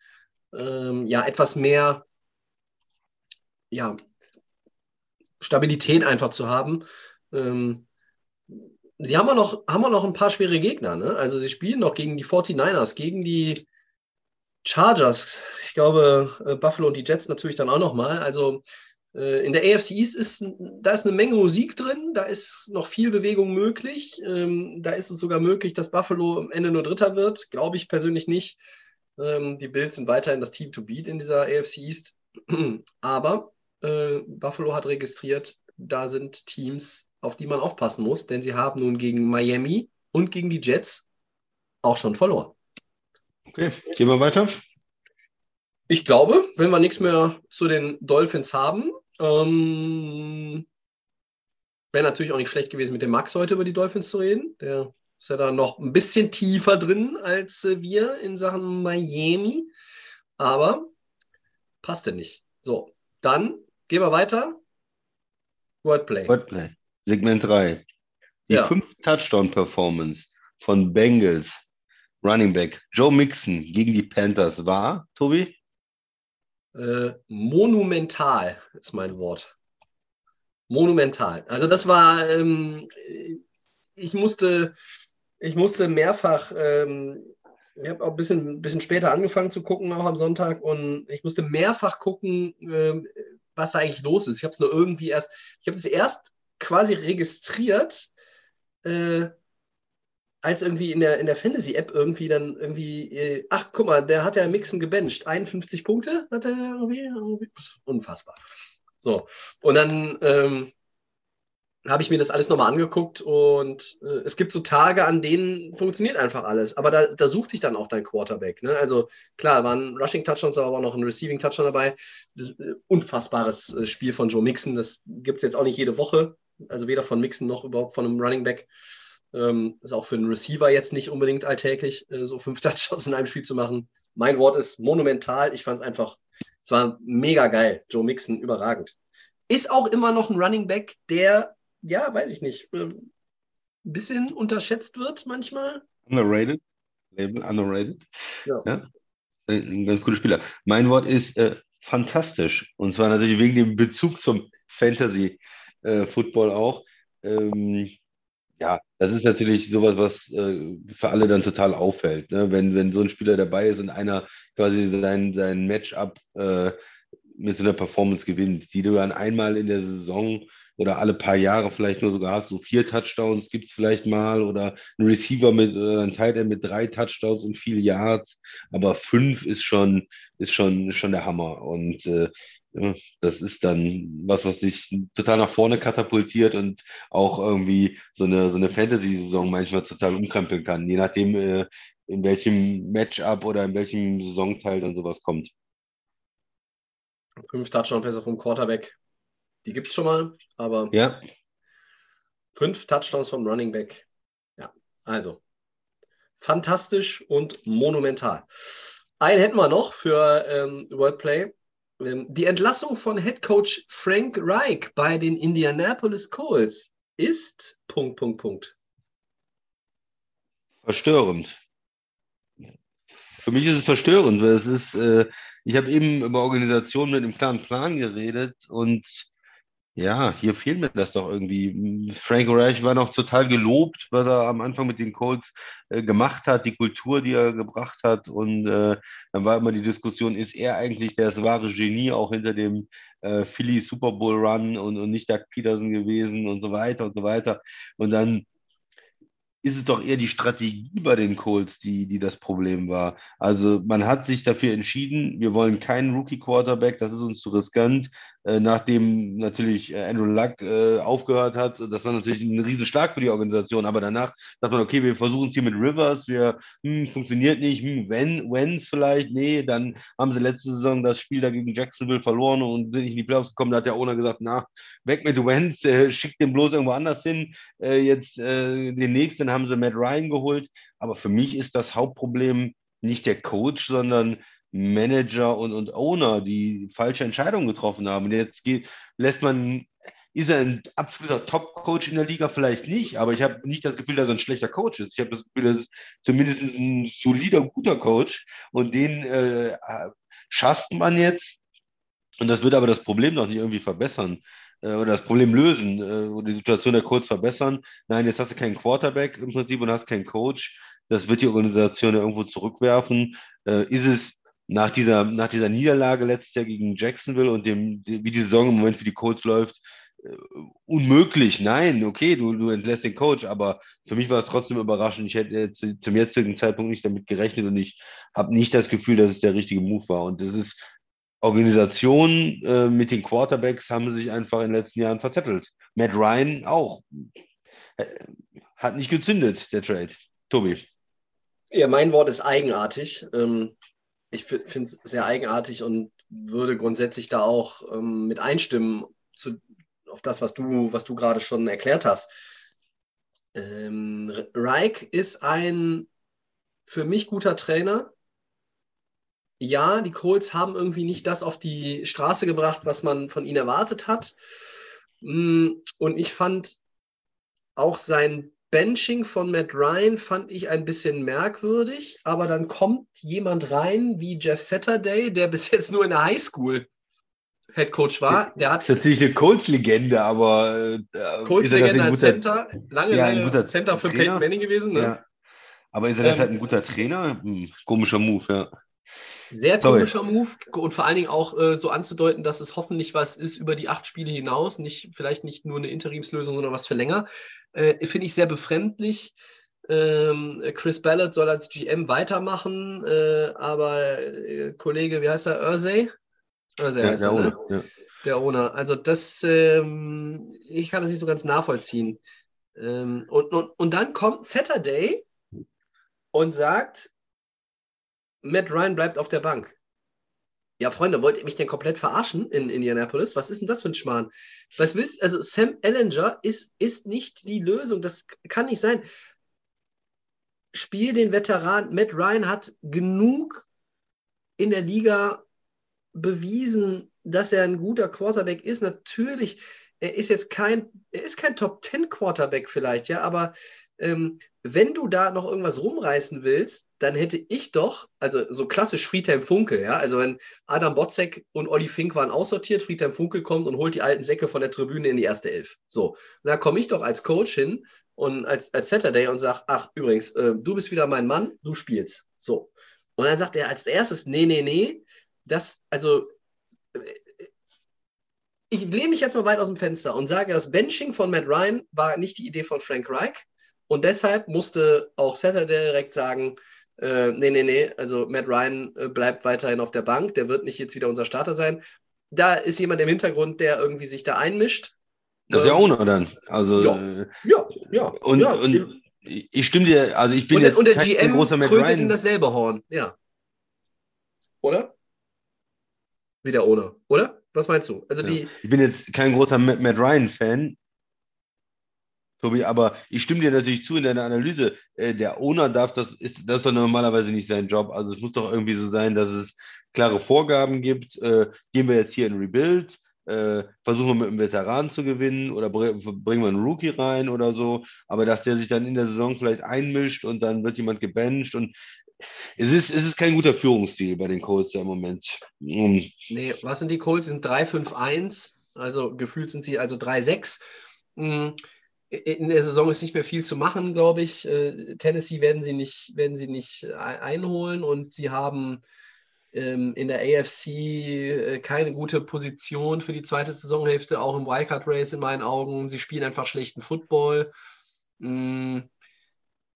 ähm, ja etwas mehr ja, Stabilität einfach zu haben. Ähm, sie haben auch noch, haben auch noch ein paar schwere Gegner. Ne? Also sie spielen noch gegen die 49ers, gegen die Chargers. Ich glaube, äh, Buffalo und die Jets natürlich dann auch nochmal. Also äh, in der AFC East ist, da ist eine Menge Musik drin, da ist noch viel Bewegung möglich. Ähm, da ist es sogar möglich, dass Buffalo am Ende nur Dritter wird. Glaube ich persönlich nicht. Ähm, die Bills sind weiterhin das Team to beat in dieser AFC East. Aber äh, Buffalo hat registriert, da sind Teams, auf die man aufpassen muss, denn sie haben nun gegen Miami und gegen die Jets auch schon verloren. Okay, gehen wir weiter. Ich glaube, wenn wir nichts mehr zu den Dolphins haben, ähm, wäre natürlich auch nicht schlecht gewesen, mit dem Max heute über die Dolphins zu reden. Der ist ja da noch ein bisschen tiefer drin als äh, wir in Sachen Miami. Aber passt denn nicht. So, dann gehen wir weiter. Wordplay. Wordplay. Segment 3. Die Ja. 5 Touchdown-Performance von Bengals Running Back Joe Mixon gegen die Panthers war, Tobi? Äh, monumental ist mein Wort. Monumental. Also das war, ähm, ich musste, ich musste mehrfach, ähm, ich habe auch ein bisschen, bisschen später angefangen zu gucken, auch am Sonntag, und ich musste mehrfach gucken, ähm, was da eigentlich los ist. Ich habe es nur irgendwie erst, ich habe es erst quasi registriert, äh, als irgendwie in der, in der Fantasy-App irgendwie dann irgendwie, äh, ach guck mal, der hat ja Mixen gebencht. 51 Punkte hat er irgendwie, irgendwie unfassbar. So, und dann ähm, habe ich mir das alles nochmal angeguckt und äh, es gibt so Tage, an denen funktioniert einfach alles. Aber da, da sucht dich dann auch dein Quarterback. Ne? Also klar, waren Rushing-Touchdowns, aber auch noch ein Receiving-Touchdown dabei. Das, äh, unfassbares äh, Spiel von Joe Mixon. Das gibt es jetzt auch nicht jede Woche. Also weder von Mixon noch überhaupt von einem Running Back. Ähm, ist auch für einen Receiver jetzt nicht unbedingt alltäglich, äh, so fünf Touchdowns in einem Spiel zu machen. Mein Wort ist monumental. Ich fand einfach, es war mega geil. Joe Mixon, überragend. Ist auch immer noch ein Running Back, der, ja, weiß ich nicht, äh, ein bisschen unterschätzt wird manchmal. Underrated. Label Underrated. Ja. Ja. Ein ganz cooler Spieler. Mein Wort ist äh, fantastisch. Und zwar natürlich wegen dem Bezug zum Fantasy-Football auch. Ähm, ja, das ist natürlich sowas, was äh, für alle dann total auffällt. Ne? Wenn, wenn so ein Spieler dabei ist und einer quasi sein, sein Matchup äh, mit so einer Performance gewinnt, die du dann einmal in der Saison oder alle paar Jahre vielleicht nur sogar hast, so vier Touchdowns gibt es vielleicht mal oder ein Receiver mit, oder ein Tight End mit drei Touchdowns und viel Yards, aber fünf ist schon, ist schon, ist schon der Hammer und äh, das ist dann was, was dich total nach vorne katapultiert und auch irgendwie so eine, so eine Fantasy-Saison manchmal total umkrempeln kann, je nachdem, äh, in welchem Matchup oder in welchem Saisonteil dann sowas kommt. Fünf Touchdown-Pässe vom Quarterback, die gibt es schon mal, aber Ja, fünf Touchdowns vom Running Back. Ja, also fantastisch und monumental. Einen hätten wir noch für ähm, Wordplay. Ähm, die Entlassung von Head Coach Frank Reich bei den Indianapolis Colts ist Punkt, Punkt, Punkt. verstörend. Für mich ist es verstörend, weil es ist, äh, ich habe eben über Organisation mit einem klaren Plan geredet und ja, hier fehlt mir das doch irgendwie. Frank Reich war noch total gelobt, was er am Anfang mit den Colts äh, gemacht hat, die Kultur, die er gebracht hat. Und äh, dann war immer die Diskussion, ist er eigentlich das wahre Genie auch hinter dem äh, Philly Super Bowl Run und, und nicht Doug Peterson gewesen und so weiter und so weiter. Und dann ist es doch eher die Strategie bei den Colts, die, die das Problem war. Also man hat sich dafür entschieden, wir wollen keinen Rookie-Quarterback, das ist uns zu riskant. Äh, nachdem natürlich äh, Andrew Luck äh, aufgehört hat, das war natürlich ein Riesenschlag für die Organisation, aber danach sagt man, okay, wir versuchen es hier mit Rivers, wir, hm, funktioniert nicht, hm, wenn, wenn's vielleicht, nee, dann haben sie letzte Saison das Spiel da gegen Jacksonville verloren und sind nicht in die Playoffs gekommen, da hat der Owner gesagt, na, weg mit Wentz, äh, schickt den bloß irgendwo anders hin, äh, jetzt äh, den nächsten haben sie Matt Ryan geholt, aber für mich ist das Hauptproblem nicht der Coach, sondern Manager und, und Owner, die falsche Entscheidungen getroffen haben. Und jetzt geht, lässt man, ist er ein absoluter Top-Coach in der Liga? Vielleicht nicht, aber ich habe nicht das Gefühl, dass er ein schlechter Coach ist. Ich habe das Gefühl, das ist zumindest ein solider, guter Coach und den äh, schafft man jetzt. Und das wird aber das Problem noch nicht irgendwie verbessern äh, oder das Problem lösen äh, oder die Situation der Colts verbessern. Nein, jetzt hast du keinen Quarterback im Prinzip und hast keinen Coach. Das wird die Organisation ja irgendwo zurückwerfen. Äh, ist es nach dieser, nach dieser Niederlage letztes Jahr gegen Jacksonville und dem, wie die Saison im Moment für die Colts läuft, äh, unmöglich. Nein, okay, du, du entlässt den Coach, aber für mich war es trotzdem überraschend. Ich hätte zu, zum jetzigen Zeitpunkt nicht damit gerechnet und ich habe nicht das Gefühl, dass es der richtige Move war. Und das ist Organisation äh, mit den Quarterbacks haben sich einfach in den letzten Jahren verzettelt. Matt Ryan auch. Äh, hat nicht gezündet, der Trade. Tobi. Ja, mein Wort ist eigenartig. Ähm, ich finde es sehr eigenartig und würde grundsätzlich da auch ähm, mit einstimmen zu, auf das, was du, was du gerade schon erklärt hast. Ähm, Reich ist ein für mich guter Trainer. Ja, die Colts haben irgendwie nicht das auf die Straße gebracht, was man von ihnen erwartet hat. Mm, und ich fand auch sein Benching von Matt Ryan fand ich ein bisschen merkwürdig, aber dann kommt jemand rein wie Jeff Saturday, der bis jetzt nur in der Highschool Head Coach war. Der hat das ist natürlich eine Colts-Legende, aber äh, Colts-Legende als Center, lange, ja, lange Center für Trainer. Peyton Manning gewesen. Ne? Ja. Aber ist er ähm, halt ein guter Trainer? Hm, komischer Move, ja. Sehr komischer Sorry. Move und vor allen Dingen auch äh, so anzudeuten, dass es hoffentlich was ist über die acht Spiele hinaus, nicht, vielleicht nicht nur eine Interimslösung, sondern was für länger. Äh, Finde ich sehr befremdlich. Ähm, Chris Ballard soll als GM weitermachen, äh, aber äh, Kollege, wie heißt er, Ursay? Ursay ja, heißt der er, ne? Ja. Der Owner. Also das, ähm, ich kann das nicht so ganz nachvollziehen. Ähm, und, und, und dann kommt Saturday und sagt, Matt Ryan bleibt auf der Bank. Ja, Freunde, wollt ihr mich denn komplett verarschen in Indianapolis? Was ist denn das für ein Schmarrn? Was willst Also, Sam Ellinger ist, ist nicht die Lösung. Das kann nicht sein. Spiel den Veteran. Matt Ryan hat genug in der Liga bewiesen, dass er ein guter Quarterback ist. Natürlich, er ist jetzt kein, kein Top 10 Quarterback vielleicht, ja, aber ähm, wenn du da noch irgendwas rumreißen willst, dann hätte ich doch, also so klassisch Friedhelm Funkel, ja, also wenn Adam Botzek und Olli Fink waren aussortiert, Friedhelm Funkel kommt und holt die alten Säcke von der Tribüne in die erste Elf. So, und da komme ich doch als Coach hin und als, als Saturday und sage, ach, übrigens, äh, du bist wieder mein Mann, du spielst. So. Und dann sagt er als erstes, nee, nee, nee, das, also, äh, ich lehne mich jetzt mal weit aus dem Fenster und sage, das Benching von Matt Ryan war nicht die Idee von Frank Reich, und deshalb musste auch Saturday direkt sagen, äh, nee, nee, nee, also Matt Ryan äh, bleibt weiterhin auf der Bank, der wird nicht jetzt wieder unser Starter sein. Da ist jemand im Hintergrund, der irgendwie sich da einmischt. Das ist der ähm, Owner dann. Also, ja, ja, ja. Und, ja. und ich stimme dir, also ich bin und, jetzt und der GM trötet in dasselbe Horn, ja. Oder? Wie der Owner, oder? Was meinst du? Also ja. die, ich bin jetzt kein großer Matt Ryan-Fan, Tobi, aber ich stimme dir natürlich zu in deiner Analyse. Äh, der Owner darf das, ist, das ist doch normalerweise nicht sein Job. Also es muss doch irgendwie so sein, dass es klare Vorgaben gibt. Äh, gehen wir jetzt hier in Rebuild, äh, versuchen wir mit einem Veteran zu gewinnen oder bringen wir einen Rookie rein oder so. Aber dass der sich dann in der Saison vielleicht einmischt und dann wird jemand gebencht und es ist, es ist kein guter Führungsstil bei den Colts im Moment. Um, nee, was sind die Colts? Sie sind 3-5-1, also gefühlt sind sie also 3-6 in der Saison ist nicht mehr viel zu machen, glaube ich. Äh, Tennessee werden sie nicht, werden sie nicht einholen und sie haben ähm, in der AFC äh, keine gute Position für die zweite Saisonhälfte, auch im Wildcard Race in meinen Augen. Sie spielen einfach schlechten Football. Mm,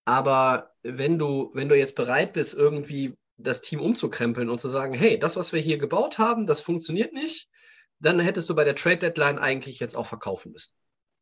aber wenn du, wenn du jetzt bereit bist, irgendwie das Team umzukrempeln und zu sagen, hey, das, was wir hier gebaut haben, das funktioniert nicht, dann hättest du bei der Trade Deadline eigentlich jetzt auch verkaufen müssen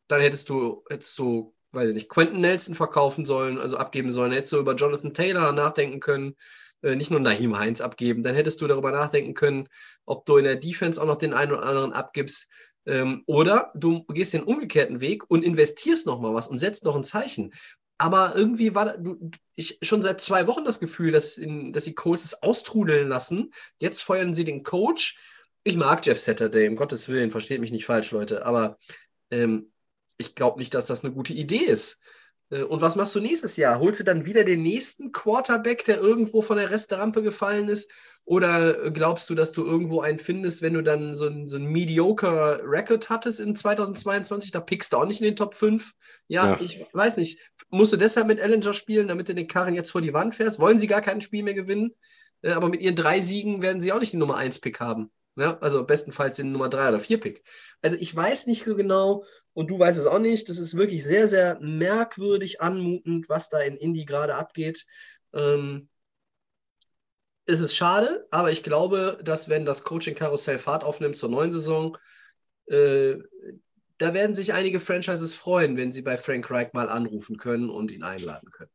dann hättest du, hättest du, weiß ich nicht, Quentin Nelson verkaufen sollen, also abgeben sollen, hättest du über Jonathan Taylor nachdenken können, äh, nicht nur Naheem Heinz abgeben, dann hättest du darüber nachdenken können, ob du in der Defense auch noch den einen oder anderen abgibst. Ähm, oder du gehst den umgekehrten Weg und investierst nochmal was und setzt noch ein Zeichen. Aber irgendwie war du, ich schon seit zwei Wochen das Gefühl, dass, in, dass die Colts es austrudeln lassen. Jetzt feuern sie den Coach. Ich mag Jeff Saturday, um Gottes Willen, versteht mich nicht falsch, Leute. Aber ähm, ich glaube nicht, dass das eine gute Idee ist. Äh, und was machst du nächstes Jahr? Holst du dann wieder den nächsten Quarterback, der irgendwo von der Resterampe gefallen ist? Oder glaubst du, dass du irgendwo einen findest, wenn du dann so ein, so ein mediocre Record hattest in 2022? Da pickst du auch nicht in den Top 5. Ja, ja. ich weiß nicht. Musst du deshalb mit Ellinger spielen, damit du den Karren jetzt vor die Wand fährst? Wollen sie gar kein Spiel mehr gewinnen? äh, aber mit ihren drei Siegen werden sie auch nicht den Nummer 1 Pick haben. Ja, also bestenfalls den Nummer 3 oder 4 Pick. Also ich weiß nicht so genau und du weißt es auch nicht. Das ist wirklich sehr, sehr merkwürdig anmutend, was da in Indy gerade abgeht. Ähm, es ist schade, aber ich glaube, dass wenn das Coaching-Karussell Fahrt aufnimmt zur neuen Saison, äh, da werden sich einige Franchises freuen, wenn sie bei Frank Reich mal anrufen können und ihn einladen können.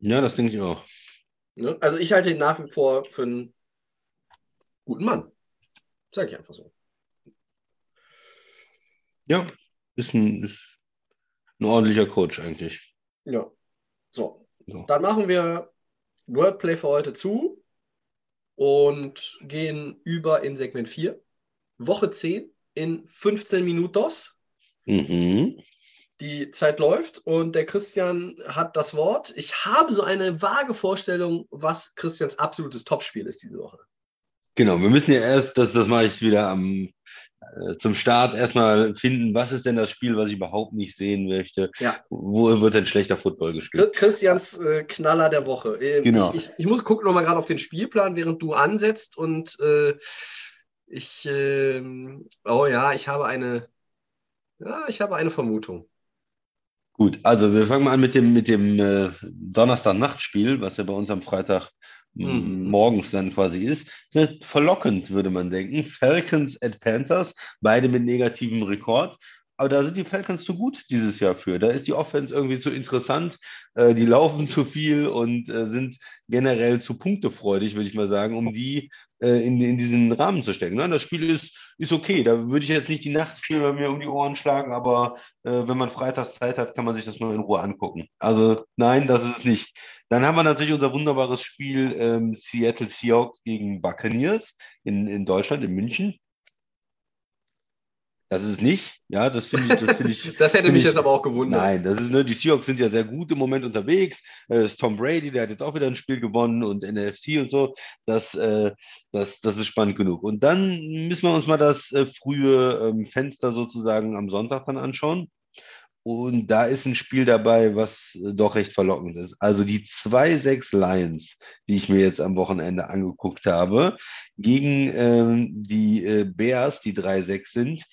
Ja, das denke ich auch. Ne? Also ich halte ihn nach wie vor für einen guten Mann. Sag ich einfach so. Ja, ist ein, ist ein ordentlicher Coach eigentlich. Ja. So. so. Dann machen wir Wordplay für heute zu und gehen über in Segment 4. Woche 10 in 15 Minutos. Mhm. Die Zeit läuft und der Christian hat das Wort. Ich habe so eine vage Vorstellung, was Christians absolutes Topspiel ist diese Woche. Genau, wir müssen ja erst, das, das mache ich wieder am, äh, zum Start, erstmal finden, was ist denn das Spiel, was ich überhaupt nicht sehen möchte. Ja. Wo wird denn schlechter Football gespielt? Christians äh, Knaller der Woche. Äh, genau. Ich, ich, ich muss gucken nochmal gerade auf den Spielplan, während du ansetzt und äh, ich, ähm, oh ja, ich habe eine, ja, ich habe eine Vermutung. Gut, also wir fangen mal an mit dem, mit dem äh, Donnerstag-Nachtspiel, was ja bei uns am Freitag. Morgens dann quasi ist. Ist verlockend, würde man denken. Falcons at Panthers, beide mit negativem Rekord. Aber da sind die Falcons zu gut dieses Jahr für. Da ist die Offense irgendwie zu interessant. Äh, die laufen zu viel und äh, sind generell zu punktefreudig, würde ich mal sagen, um die äh, in, in diesen Rahmen zu stecken. Ne? Das Spiel ist, ist okay. Da würde ich jetzt nicht die Nacht viel bei mir um die Ohren schlagen, aber äh, wenn man freitags Zeit hat, kann man sich das mal in Ruhe angucken. Also nein, das ist es nicht. Dann haben wir natürlich unser wunderbares Spiel ähm, Seattle Seahawks gegen Buccaneers in, in Deutschland, in München. Das ist es nicht. Ja, das finde ich. Das, find ich, das hätte mich ich, jetzt aber auch gewundert. Nein, das ist, ne, die Seahawks sind ja sehr gut im Moment unterwegs. Äh, ist Tom Brady, der hat jetzt auch wieder ein Spiel gewonnen und NFC und so. Das, äh, das, das ist spannend genug. Und dann müssen wir uns mal das äh, frühe ähm, Fenster sozusagen am Sonntag dann anschauen. Und da ist ein Spiel dabei, was äh, doch recht verlockend ist. Also die 2-6 Lions, die ich mir jetzt am Wochenende angeguckt habe, gegen ähm, die äh, Bears, die 3-6 sind,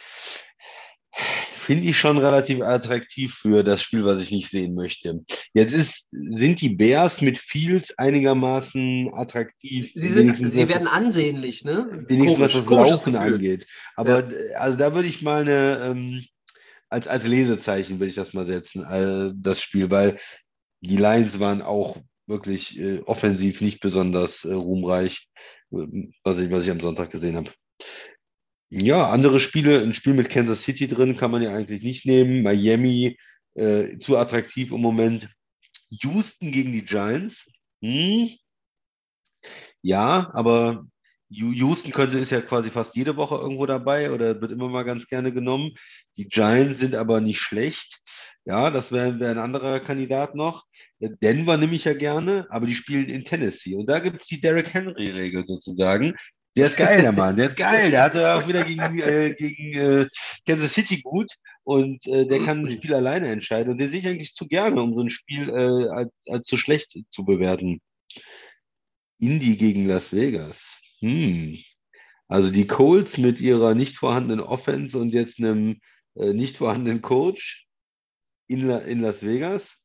finde ich schon relativ attraktiv für das Spiel, was ich nicht sehen möchte. Jetzt ist, sind die Bears mit Fields einigermaßen attraktiv. Sie, sind, sie werden ansehnlich, ne? Wenigstens Komisch, was das Laufen angeht. Aber ja. also da würde ich mal eine, ähm, als, als Lesezeichen würde ich das mal setzen, äh, das Spiel, weil die Lions waren auch wirklich äh, offensiv nicht besonders äh, ruhmreich, äh, was ich, was ich am Sonntag gesehen habe. Ja, andere Spiele, ein Spiel mit Kansas City drin kann man ja eigentlich nicht nehmen. Miami äh, zu attraktiv im Moment. Houston gegen die Giants. Hm. Ja, aber Houston könnte ist ja quasi fast jede Woche irgendwo dabei oder wird immer mal ganz gerne genommen. Die Giants sind aber nicht schlecht. Ja, das wäre wär ein anderer Kandidat noch. Denver nehme ich ja gerne, aber die spielen in Tennessee. Und da gibt es die Derrick Henry-Regel sozusagen. Der ist geil, der Mann. Der ist geil. Der hatte auch wieder gegen, äh, gegen äh, Kansas City gut und äh, der kann ein Spiel alleine entscheiden. Und den sehe ich eigentlich zu gerne, um so ein Spiel äh, als, als zu schlecht zu bewerten. Indy gegen Las Vegas. Hm. Also die Colts mit ihrer nicht vorhandenen Offense und jetzt einem äh, nicht vorhandenen Coach in, La in Las Vegas.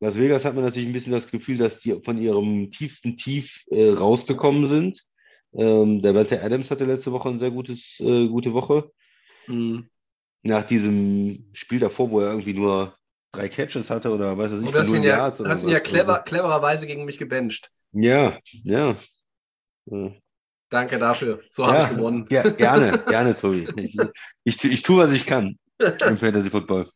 Las Vegas hat man natürlich ein bisschen das Gefühl, dass die von ihrem tiefsten Tief äh, rausgekommen sind. Ähm, der Walter Adams hatte letzte Woche eine sehr gutes, äh, gute Woche. Mhm. Nach diesem Spiel davor, wo er irgendwie nur drei Catches hatte oder weiß ich nicht. Du hast ihn ja, hast ihn ja clever, clevererweise gegen mich gebencht. Ja, ja. Danke dafür. So ja, habe ich gewonnen. Ja, gerne, gerne, Tobi. Ich, ich, ich tue, was ich kann im Fantasy Football.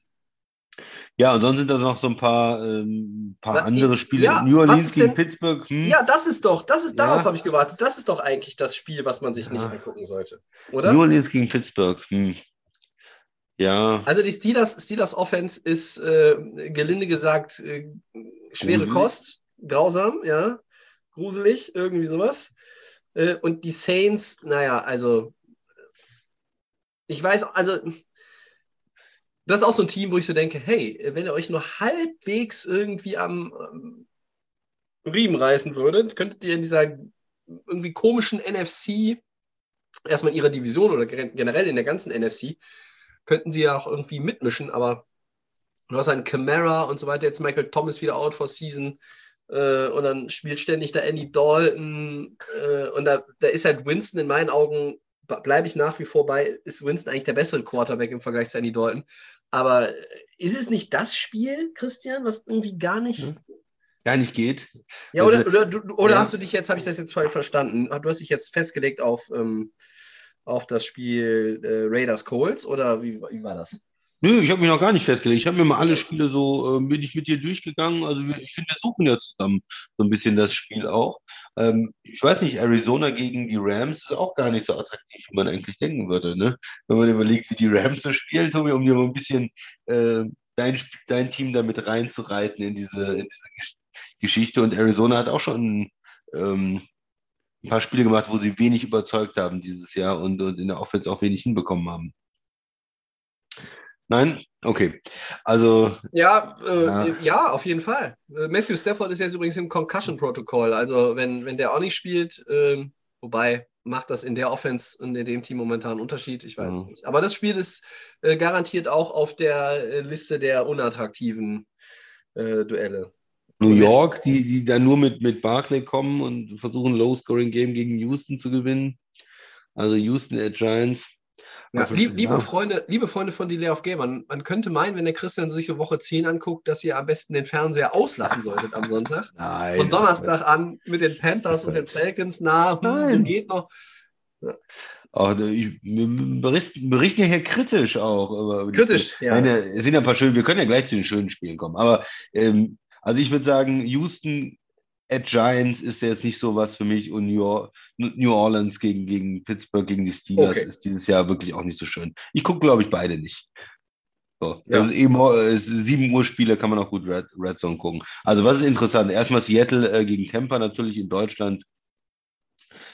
Ja, und sonst sind da noch so ein paar, ähm, paar Na, andere Spiele. Ja, New Orleans gegen Pittsburgh. Hm. Ja, das ist doch, das ist, darauf ja. habe ich gewartet. Das ist doch eigentlich das Spiel, was man sich ja. nicht angucken sollte. Oder? New Orleans gegen Pittsburgh. Hm. Ja. Also die Steelers, Steelers Offense ist äh, gelinde gesagt äh, schwere Gruselig. Kost, grausam, ja, gruselig, irgendwie sowas. Äh, und die Saints, naja, also ich weiß, also das ist auch so ein Team, wo ich so denke, hey, wenn ihr euch nur halbwegs irgendwie am, Riemen reißen würde, könntet ihr in dieser irgendwie komischen NFC erstmal in ihrer Division oder generell in der ganzen NFC, könnten sie ja auch irgendwie mitmischen, aber du hast einen Camara und so weiter, jetzt Michael Thomas wieder out for season äh, und dann spielt ständig da Andy Dalton äh, und da, da ist halt Winston in meinen Augen, bleibe ich nach wie vor bei, ist Winston eigentlich der bessere Quarterback im Vergleich zu Andy Dalton. Aber ist es nicht das Spiel, Christian, was irgendwie gar nicht. Hm. Gar nicht geht. Ja, oder, also, oder, du, oder ja. hast du dich jetzt, habe ich das jetzt falsch verstanden? Du hast dich jetzt festgelegt auf, ähm, auf das Spiel äh, Raiders Coles oder wie, wie war das? Nö, ich habe mich noch gar nicht festgelegt. Ich habe mir mal alle Spiele so, äh, bin ich mit dir durchgegangen. Also ich finde, wir suchen ja zusammen so ein bisschen das Spiel auch. Ähm, ich weiß nicht, Arizona gegen die Rams ist auch gar nicht so attraktiv, wie man eigentlich denken würde. Ne? Wenn man überlegt, wie die Rams so spielen, Tobi, um dir mal ein bisschen äh, dein, dein Team damit reinzureiten in diese, in diese Geschichte. Und Arizona hat auch schon ähm, ein paar Spiele gemacht, wo sie wenig überzeugt haben dieses Jahr und, und in der Offense auch wenig hinbekommen haben. Nein? Okay. Also. Ja, äh, ja. ja. auf jeden Fall. Äh, Matthew Stafford ist jetzt übrigens im Concussion-Protokoll. Also, wenn, wenn der auch nicht spielt, äh, wobei macht das in der Offense und in dem Team momentan einen Unterschied? Ich weiß mhm. nicht. Aber das Spiel ist äh, garantiert auch auf der äh, Liste der unattraktiven äh, Duelle. New York, die, die da nur mit, mit Barclay kommen und versuchen, Low-Scoring-Game gegen Houston zu gewinnen. Also Houston at Giants. Ja, lieb, liebe, ja. Freunde, liebe Freunde von Delay of Game, man, man könnte meinen, wenn der Christian sich so Woche 10 anguckt, dass ihr am besten den Fernseher auslassen solltet am Sonntag. Nein. Von Donnerstag an mit den Panthers und den Falcons. Na, hm, so geht noch. Ja. Auch, ich berichten, berichten ja hier kritisch auch. kritisch, ja. Meine, es sind ja ein paar schöne, wir können ja gleich zu den schönen Spielen kommen. Aber ähm, also ich würde sagen, Houston at Giants ist jetzt nicht so was für mich und New, Orleans gegen, gegen Pittsburgh, gegen die Steelers okay. ist dieses Jahr wirklich auch nicht so schön. Ich gucke, glaube ich, beide nicht. So. Ja. Also eben äh, 7 Uhr Spiele kann man auch gut Red, Red Zone gucken. Also was ist interessant? Erstmal Seattle äh, gegen Tampa natürlich in Deutschland.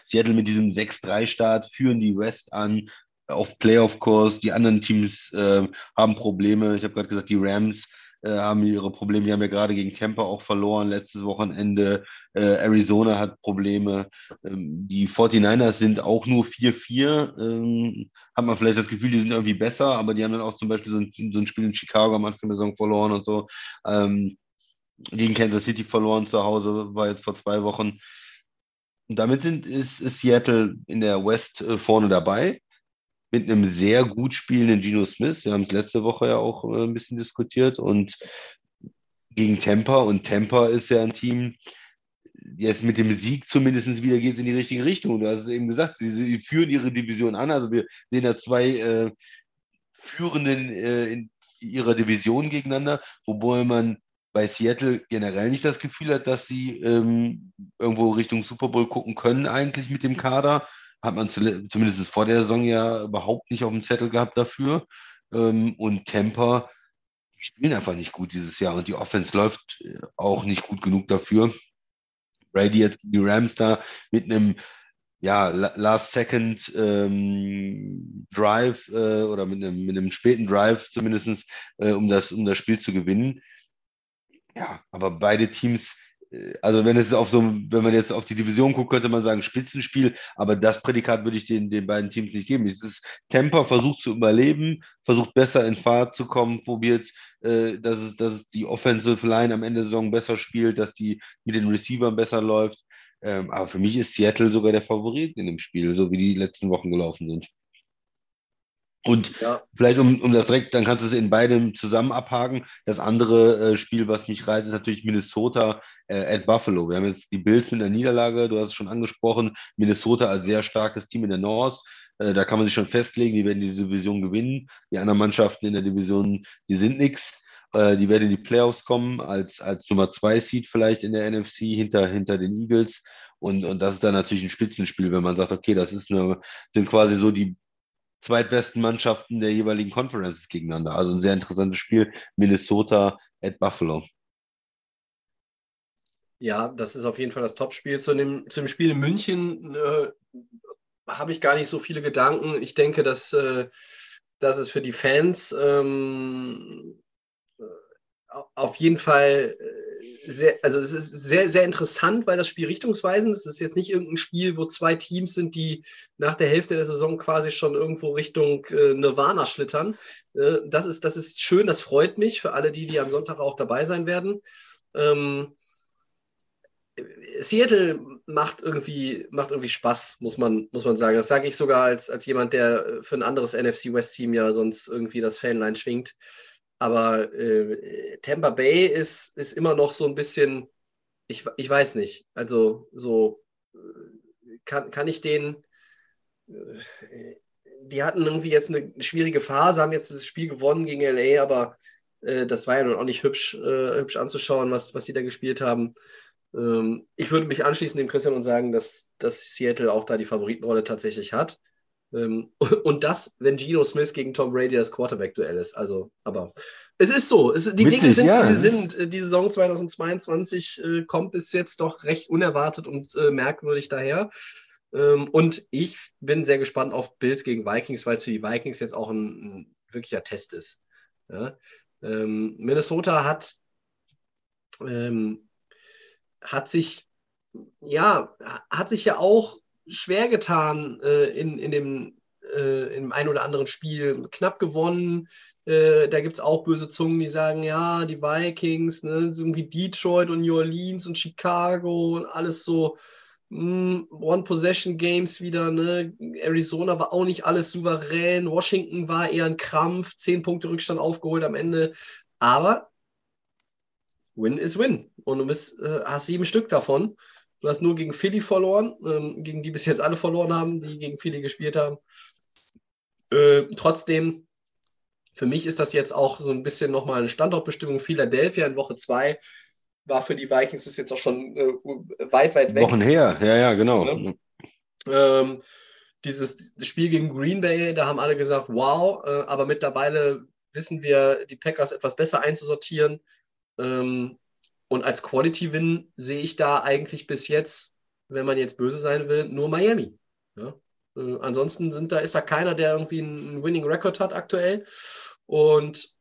Seattle mit diesem 6-3-Start führen die West an auf Playoff-Kurs. Die anderen Teams äh, haben Probleme. Ich habe gerade gesagt, die Rams haben ihre Probleme. Die haben ja gerade gegen Tampa auch verloren letztes Wochenende. Äh, Arizona hat Probleme. Ähm, die 49ers sind auch nur 4-4. Ähm, hat man vielleicht das Gefühl, die sind irgendwie besser, aber die haben dann auch zum Beispiel so ein, so ein Spiel in Chicago am Anfang der Saison verloren und so. Ähm, gegen Kansas City verloren zu Hause, war jetzt vor zwei Wochen. Und damit sind, ist, ist Seattle in der West äh, vorne dabei mit einem sehr gut spielenden Geno Smith. Wir haben es letzte Woche ja auch äh, ein bisschen diskutiert und gegen Tampa und Tampa ist ja ein Team, jetzt mit dem Sieg zumindest wieder geht es in die richtige Richtung. Du hast es eben gesagt, sie, sie, führen ihre Division an. Also wir sehen da zwei äh, Führenden äh, in ihrer Division gegeneinander, wobei man bei Seattle generell nicht das Gefühl hat, dass sie ähm, irgendwo Richtung Super Bowl gucken können eigentlich mit dem Kader hat man zumindest vor der Saison ja überhaupt nicht auf dem Zettel gehabt dafür. Ähm, und Temper spielen einfach nicht gut dieses Jahr und die Offense läuft äh, auch nicht gut genug dafür. Brady jetzt die Rams da mit einem ja, Last Second ähm, Drive äh, oder mit einem, mit einem späten Drive zumindest, äh, um, das, um das Spiel zu gewinnen. Ja, aber beide Teams also wenn es auf so, wenn man jetzt auf die Division guckt, könnte man sagen Spitzenspiel, aber das Prädikat würde ich den, den beiden Teams nicht geben. Es ist Temper versucht zu überleben, versucht besser in Fahrt zu kommen, probiert, äh, dass, es, dass es die Offensive Line am Ende der Saison besser spielt, dass die mit den Receivern besser läuft. Ähm, aber für mich ist Seattle sogar der Favorit in dem Spiel, so wie die letzten Wochen gelaufen sind. Und ja. vielleicht um, um das direkt, dann kannst du es in beidem zusammen abhaken. Das andere äh, Spiel, was mich reizt, ist natürlich Minnesota äh, at Buffalo. Wir haben jetzt die Bills mit der Niederlage, du hast es schon angesprochen. Minnesota als sehr starkes Team in der North. Äh, da kann man sich schon festlegen, die werden die Division gewinnen. Die anderen Mannschaften in der Division, die sind nichts. Äh, die werden in die Playoffs kommen, als, als Nummer zwei Seed vielleicht in der NFC hinter, hinter den Eagles. Und, und das ist dann natürlich ein Spitzenspiel, wenn man sagt, okay, das ist eine, sind quasi so die zweitbesten Mannschaften der jeweiligen Conferences gegeneinander. Also ein sehr interessantes Spiel. Minnesota at Buffalo. Ja, das ist auf jeden Fall das Topspiel. Zu dem, zu dem Spiel in München äh, habe ich gar nicht so viele Gedanken. Ich denke, dass, äh, dass es für die Fans ähm, auf jeden Fall äh, sehr, also es ist sehr, sehr interessant, weil das Spiel richtungsweisend ist. Es ist jetzt nicht irgendein Spiel, wo zwei Teams sind, die nach der Hälfte der Saison quasi schon irgendwo Richtung äh, Nirvana schlittern. Äh, das, ist, das ist schön, das freut mich für alle die, die am Sonntag auch dabei sein werden. Ähm, Seattle macht irgendwie, macht irgendwie Spaß, muss man, muss man sagen. Das sage ich sogar als, als jemand, der für ein anderes NFC West Team ja sonst irgendwie das Fanline schwingt. Aber äh, Tampa Bay ist, ist immer noch so ein bisschen, ich, ich weiß nicht, also so äh, kann, kann ich den, äh, die hatten irgendwie jetzt eine schwierige Phase, haben jetzt das Spiel gewonnen gegen LA, aber äh, das war ja nun auch nicht hübsch, äh, hübsch anzuschauen, was, was sie da gespielt haben. Ähm, ich würde mich anschließen dem Christian und sagen, dass, dass Seattle auch da die Favoritenrolle tatsächlich hat. Ähm, und das, wenn Geno Smith gegen Tom Brady das Quarterback-Duell ist. Also, aber es ist so. Es, die Witzig, Dinge sind, ja. wie sie sind. Äh, die Saison 2022 äh, kommt bis jetzt doch recht unerwartet und äh, merkwürdig daher. Ähm, und ich bin sehr gespannt auf Bills gegen Vikings, weil es für die Vikings jetzt auch ein, ein wirklicher Test ist. Ja? Ähm, Minnesota hat, ähm, hat sich ja, hat sich ja auch schwer getan äh, in, in dem äh, im ein oder anderen Spiel knapp gewonnen. Äh, da gibt es auch böse Zungen, die sagen, ja, die Vikings, ne, irgendwie Detroit und New Orleans und Chicago und alles so hm, One-Possession-Games wieder. Ne? Arizona war auch nicht alles souverän. Washington war eher ein Krampf. Zehn Punkte Rückstand aufgeholt am Ende. Aber Win ist Win. Und du bist, äh, hast sieben Stück davon. Du hast nur gegen Philly verloren, ähm, gegen die bis jetzt alle verloren haben, die gegen Philly gespielt haben. Äh, trotzdem, für mich ist das jetzt auch so ein bisschen nochmal eine Standortbestimmung. Philadelphia in Woche 2 war für die Vikings ist jetzt auch schon äh, weit, weit weg. Wochen her, ja, ja, genau. Ne? Ähm, dieses Spiel gegen Green Bay, da haben alle gesagt, wow, äh, aber mittlerweile wissen wir, die Packers etwas besser einzusortieren. Ähm, und als Quality-Win sehe ich da eigentlich bis jetzt, wenn man jetzt böse sein will, nur Miami. Ja? Äh, ansonsten sind da, ist da keiner, der irgendwie einen Winning Record hat aktuell. Und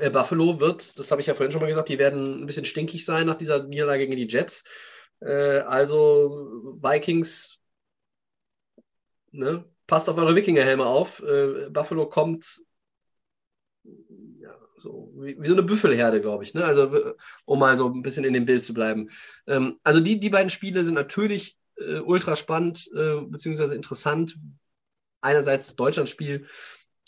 äh, Buffalo wird, das habe ich ja vorhin schon mal gesagt, die werden ein bisschen stinkig sein nach dieser Niederlage gegen die Jets. Äh, also Vikings, ne, passt auf eure Wikingerhelme auf. Äh, Buffalo kommt so wie, wie so eine Büffelherde, glaube ich. Ne? Also, um mal so ein bisschen in dem Bild zu bleiben. Ähm, also, die, die beiden Spiele sind natürlich äh, ultra spannend, äh, beziehungsweise interessant. Einerseits das Deutschlandspiel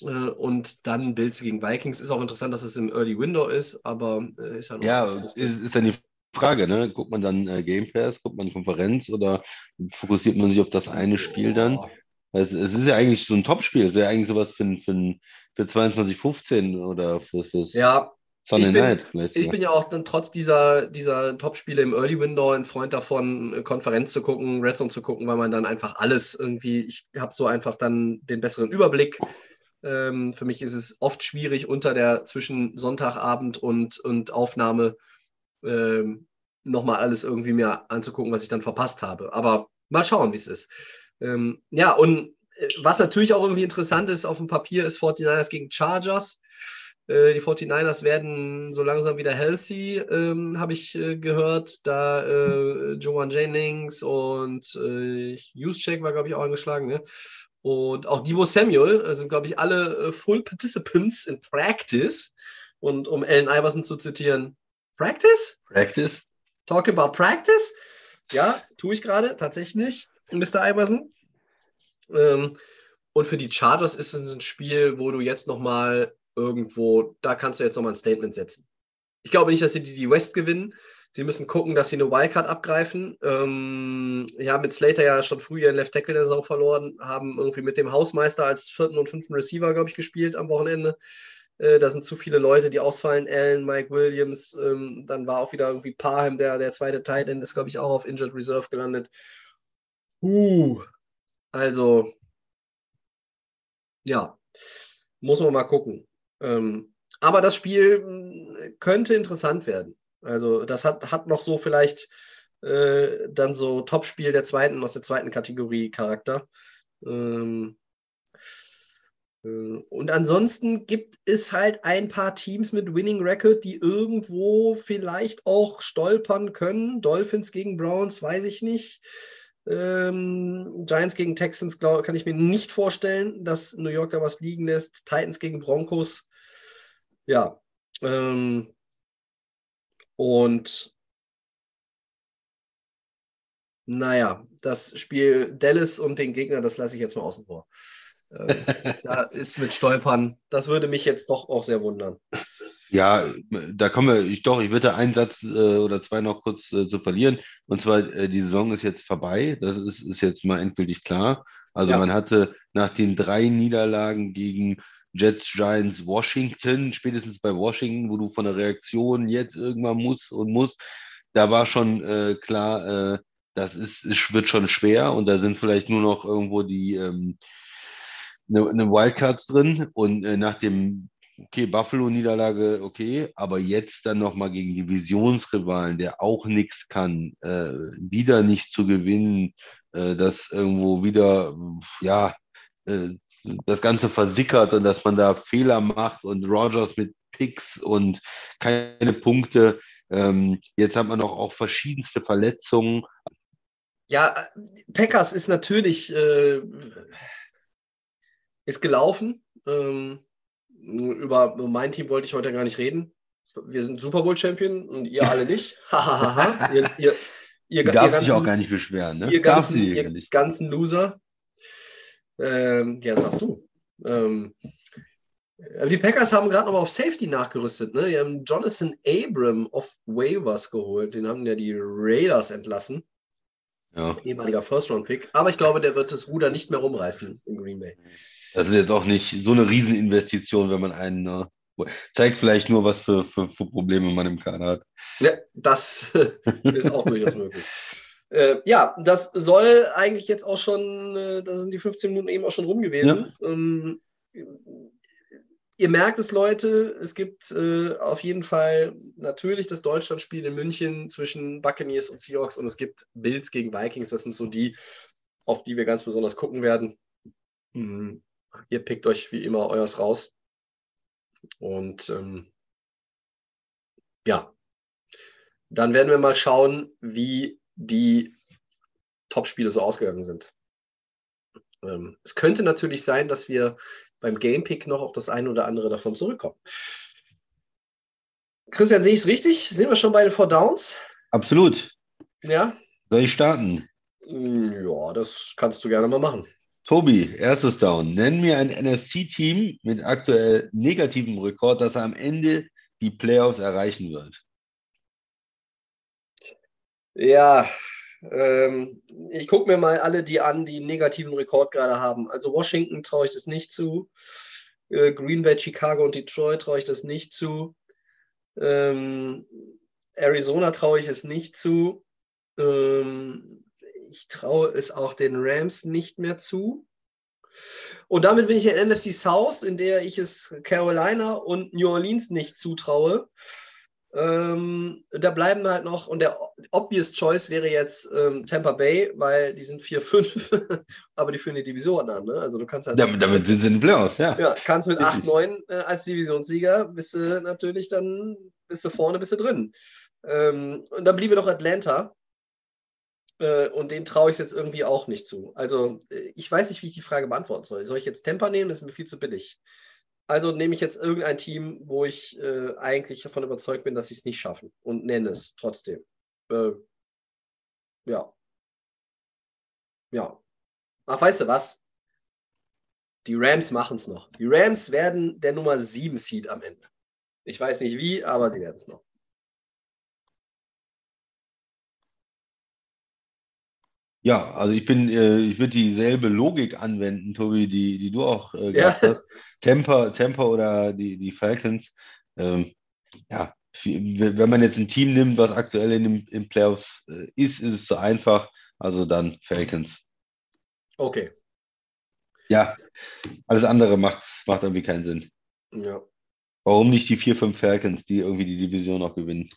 äh, und dann Bills gegen Vikings. Ist auch interessant, dass es im Early Window ist, aber äh, ist ja noch Ja, ist, ist dann die Frage, ne? Guckt man dann äh, Game Pass, guckt man Konferenz oder fokussiert man sich auf das eine Spiel dann? Also, es ist ja eigentlich so ein Topspiel. Es wäre eigentlich sowas für, für, für 2215 oder für das ja, Sunday ich bin, Night. Vielleicht ich bin ja auch dann trotz dieser, dieser Top-Spiele im Early Window ein Freund davon, Konferenz zu gucken, Red Zone zu gucken, weil man dann einfach alles irgendwie, ich habe so einfach dann den besseren Überblick. Ähm, für mich ist es oft schwierig, unter der zwischen Sonntagabend und, und Aufnahme ähm, nochmal alles irgendwie mir anzugucken, was ich dann verpasst habe. Aber mal schauen, wie es ist. Ähm, ja, und äh, was natürlich auch irgendwie interessant ist auf dem Papier, ist 49ers gegen Chargers. Äh, die 49ers werden so langsam wieder healthy, ähm, habe ich äh, gehört. Da äh, Joan Jennings und äh, Juszczyk war, glaube ich, auch angeschlagen. Ne? Und auch Divo Samuel äh, sind, glaube ich, alle äh, Full Participants in Practice. Und um Allen Iverson zu zitieren, Practice? Practice? Talk about Practice? Ja, tue ich gerade, tatsächlich. Mr. Iverson. Ähm, und für die Chargers ist es ein Spiel, wo du jetzt nochmal irgendwo, da kannst du jetzt nochmal ein Statement setzen. Ich glaube nicht, dass sie die, West gewinnen. Sie müssen gucken, dass sie eine Wildcard abgreifen. Ähm, ja, mit Slater ja schon früh ihren Left Tackle der Saison verloren, haben irgendwie mit dem Hausmeister als vierten und fünften Receiver, glaube ich, gespielt am Wochenende. Äh, da sind zu viele Leute, die ausfallen. Allen, Mike Williams, ähm, dann war auch wieder irgendwie Parham, der, der zweite Tight End, ist, glaube ich, auch auf Injured Reserve gelandet. Uh, also, ja, muss man mal gucken. Ähm, aber das Spiel hm, könnte interessant werden. Also, das hat, hat noch so vielleicht äh, dann so Topspiel der zweiten, aus der zweiten Kategorie Charakter. Ähm, Äh, und ansonsten gibt es halt ein paar Teams mit Winning Record, die irgendwo vielleicht auch stolpern können. Dolphins gegen Browns, weiß ich nicht. Ähm, Giants gegen Texans glaub, kann ich mir nicht vorstellen, dass New York da was liegen lässt. Titans gegen Broncos. Ja. Ähm, und naja, das Spiel Dallas und den Gegner, das lasse ich jetzt mal außen vor. Ähm, da ist mit Stolpern, das würde mich jetzt doch auch sehr wundern. Ja, da kommen wir, ich doch, ich würde einen Satz äh, oder zwei noch kurz äh, zu verlieren. Und zwar, äh, die Saison ist jetzt vorbei. Das ist, ist jetzt mal endgültig klar. Also Ja. man hatte nach den drei Niederlagen gegen Jets, Giants, Washington, spätestens bei Washington, wo du von der Reaktion jetzt irgendwann musst und musst, da war schon äh, klar, äh, das ist, es wird schon schwer und da sind vielleicht nur noch irgendwo die ähm, eine, eine Wildcards drin und äh, nach dem okay, Buffalo-Niederlage, okay, aber jetzt dann nochmal gegen Divisionsrivalen, der auch nichts kann, äh, wieder nicht zu gewinnen, äh, dass irgendwo wieder, ja, äh, das Ganze versickert und dass man da Fehler macht und Rogers mit Picks und keine Punkte. Ähm, jetzt hat man noch auch verschiedenste Verletzungen. Ja, Packers ist natürlich äh, ist gelaufen. Ähm, über mein Team wollte ich heute gar nicht reden. Wir sind Super Bowl Champion und ihr alle nicht. Hahaha. ihr, ihr, ihr, Du darfst ihr auch gar nicht beschweren, ne? ihr ganzen, ihr nicht. ganzen Loser. Ähm, ja, sagst du. Ähm, die Packers haben gerade noch mal auf Safety nachgerüstet. Ne? Die haben Jonathan Abram auf Waivers geholt. Den haben ja die Raiders entlassen. Ja. Ehemaliger First-Round-Pick. Aber ich glaube, der wird das Ruder nicht mehr rumreißen in Green Bay. Das ist jetzt auch nicht so eine Rieseninvestition, wenn man einen äh, zeigt vielleicht nur, was für, für, für Probleme man im Kader hat. Ja, das ist auch durchaus möglich. Äh, ja, das soll eigentlich jetzt auch schon, äh, da sind die 15 Minuten eben auch schon rum gewesen. Ähm, ihr merkt es, Leute, es gibt äh, auf jeden Fall natürlich das Deutschlandspiel in München zwischen Buccaneers und Seahawks und es gibt Bills gegen Vikings. Das sind so die, auf die wir ganz besonders gucken werden. Mhm. Ihr pickt euch wie immer euers raus. Und ähm, ja, dann werden wir mal schauen, wie die Topspiele so ausgegangen sind. Ähm, es könnte natürlich sein, dass wir beim Gamepick noch auf das eine oder andere davon zurückkommen. Christian, sehe ich es richtig? Sind wir schon bei den Four Downs? Absolut. Ja? Soll ich starten? Ja, das kannst du gerne mal machen. Tobi, erstes Down. Nenn mir ein NFC-Team mit aktuell negativem Rekord, das am Ende die Playoffs erreichen wird. Ja, ähm, ich gucke mir mal alle die an, die einen negativen Rekord gerade haben. Also Washington traue ich das nicht zu. Äh, Green Bay, Chicago und Detroit traue ich das nicht zu. Ähm, Arizona traue ich es nicht zu. Ähm, ich traue es auch den Rams nicht mehr zu. Und damit bin ich in NFC South, in der ich es Carolina und New Orleans nicht zutraue. Ähm, da bleiben halt noch, und der obvious choice wäre jetzt ähm, Tampa Bay, weil die sind 4-5, aber die führen die Division an. Ne? Also du kannst halt. Damit, damit sind sie in den Playoffs, ja. ja, kannst mit Richtig. 8-9 äh, als Divisionssieger, bist du natürlich dann, bist du vorne, bist du drin. Ähm, und dann bliebe noch Atlanta. Äh, und den traue ich jetzt irgendwie auch nicht zu. Also, äh, ich weiß nicht, wie ich die Frage beantworten soll. Soll ich jetzt Tampa nehmen? Das ist mir viel zu billig. Also nehme ich jetzt irgendein Team, wo ich äh, eigentlich davon überzeugt bin, dass sie es nicht schaffen und nenne es trotzdem. Äh, ja. Ja. Ach, weißt du was? Die Rams machen es noch. Die Rams werden der Nummer 7 Seed am Ende. Ich weiß nicht wie, aber sie werden es noch. Ja, also ich bin, äh, ich würde dieselbe Logik anwenden, Tobi, die, die du auch äh, Ja. gehabt hast. Temper, Temper oder die, die Falcons. Ähm, ja, wenn man jetzt ein Team nimmt, was aktuell in den im Playoffs äh, ist, ist es zu einfach. Also dann Falcons. Okay. Ja, alles andere macht, macht irgendwie keinen Sinn. Ja. Warum nicht die vier, fünf Falcons, die irgendwie die Division auch gewinnen?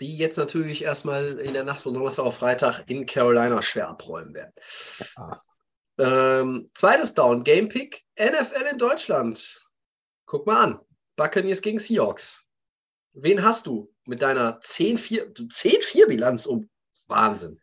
Die jetzt natürlich erstmal in der Nacht von Donnerstag auf Freitag in Carolina schwer abräumen werden. Ähm, zweites Down, Game Pick, NFL in Deutschland. Guck mal an. Buccaneers gegen Seahawks. Wen hast du mit deiner 10-4-Bilanz um? Wahnsinn.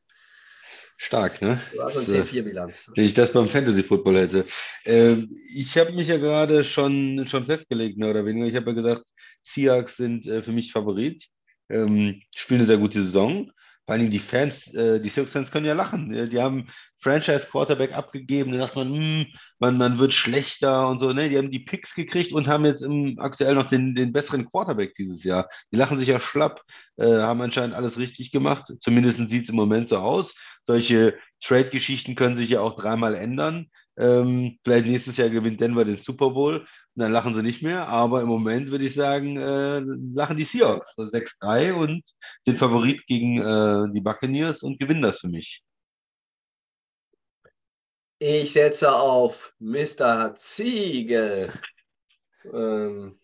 Stark, ne? Du hast eine 10-4-Bilanz. Wenn ich das beim Fantasy Football hätte. Ähm, ich habe mich ja gerade schon, schon festgelegt, mehr oder weniger. Ich habe ja gesagt, Seahawks sind äh, für mich Favorit. Ähm, spielen eine sehr gute Saison. Vor allem die Fans, äh, die Seahawks-Fans können ja lachen. Die haben Franchise-Quarterback abgegeben, da dachte man, hm, man, man wird schlechter und so. Ne? Die haben die Picks gekriegt und haben jetzt im, aktuell noch den, den besseren Quarterback dieses Jahr. Die lachen sich ja schlapp, äh, haben anscheinend alles richtig gemacht. Zumindest sieht es im Moment so aus. Solche Trade-Geschichten können sich ja auch dreimal ändern. Ähm, vielleicht nächstes Jahr gewinnt Denver den Super Bowl dann lachen sie nicht mehr. Aber im Moment würde ich sagen, äh, lachen die Seahawks 6-3 und sind Favorit gegen äh, die Buccaneers und gewinnen das für mich. Ich setze auf Mr. Ziegel. Ähm,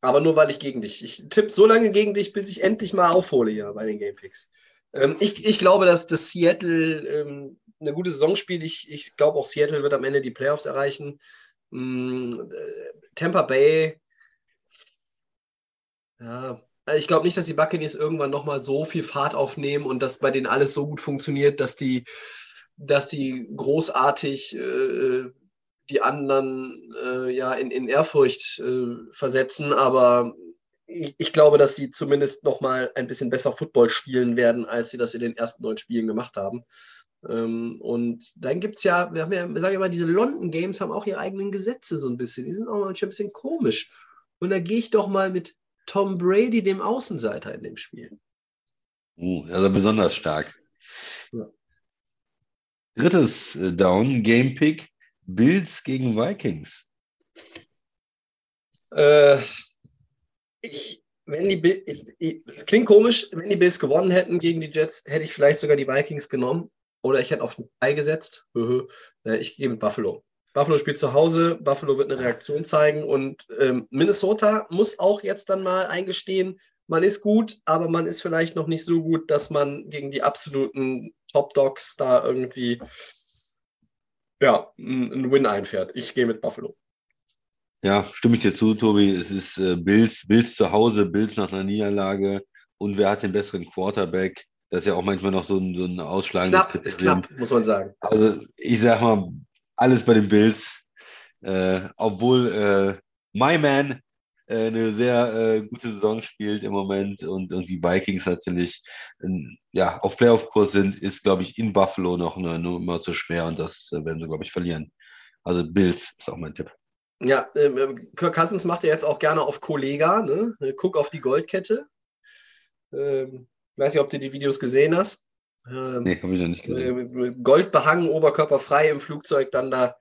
aber nur weil ich gegen dich. Ich tippe so lange gegen dich, bis ich endlich mal aufhole hier bei den Gamepicks. Ähm, ich, ich glaube, dass das Seattle ähm, eine gute Saison spielt. Ich, ich glaube auch Seattle wird am Ende die Playoffs erreichen. Mm, Tampa Bay, ja, also ich glaube nicht, dass die Buccaneers irgendwann nochmal so viel Fahrt aufnehmen und dass bei denen alles so gut funktioniert, dass die, dass die großartig äh, die anderen äh, ja in, in Ehrfurcht äh, versetzen. Aber ich, ich, glaube, dass sie zumindest nochmal ein bisschen besser Football spielen werden, als sie das in den ersten neun Spielen gemacht haben. Ähm, und dann gibt es ja, wir haben ja, sagen wir mal, diese London Games haben auch ihre eigenen Gesetze so ein bisschen. Die sind auch manchmal ein bisschen komisch. Und da gehe ich doch mal mit Tom Brady, dem Außenseiter in dem Spiel. Uh, also besonders stark. Ja. Drittes äh, Down, Game Pick, Bills gegen Vikings. Äh, ich, wenn die Bill, klingt komisch, wenn die Bills gewonnen hätten gegen die Jets, hätte ich vielleicht sogar die Vikings genommen. Oder ich hätte auf den Ball gesetzt. Ich gehe mit Buffalo. Buffalo spielt zu Hause, Buffalo wird eine Reaktion zeigen und ähm, Minnesota muss auch jetzt dann mal eingestehen, man ist gut, aber man ist vielleicht noch nicht so gut, dass man gegen die absoluten Top Dogs da irgendwie ja, einen Win einfährt. Ich gehe mit Buffalo. Ja, stimme ich dir zu, Tobi. Es ist äh, Bills, Bills zu Hause, Bills nach einer Niederlage und wer hat den besseren Quarterback? Das ist ja auch manchmal noch so ein, so ein ausschlagendes Knapp, Kriterium. ist knapp, muss man sagen. Also ich sag mal, alles bei den Bills. Äh, obwohl äh, My Man äh, eine sehr äh, gute Saison spielt im Moment und, und die Vikings natürlich in, ja, auf Playoff-Kurs sind, ist, glaube ich, in Buffalo noch eine Nummer zu schwer und das äh, werden sie, glaube ich, verlieren. Also Bills ist auch mein Tipp. Ja, ähm, ähm, Kirk Cousins macht ja jetzt auch gerne auf Kollega, ne? Guck auf die Goldkette. Ähm, ich weiß nicht, ob du die Videos gesehen hast. Ähm, nee, habe ich noch nicht gesehen. Gold behangen, Oberkörper frei im Flugzeug, dann da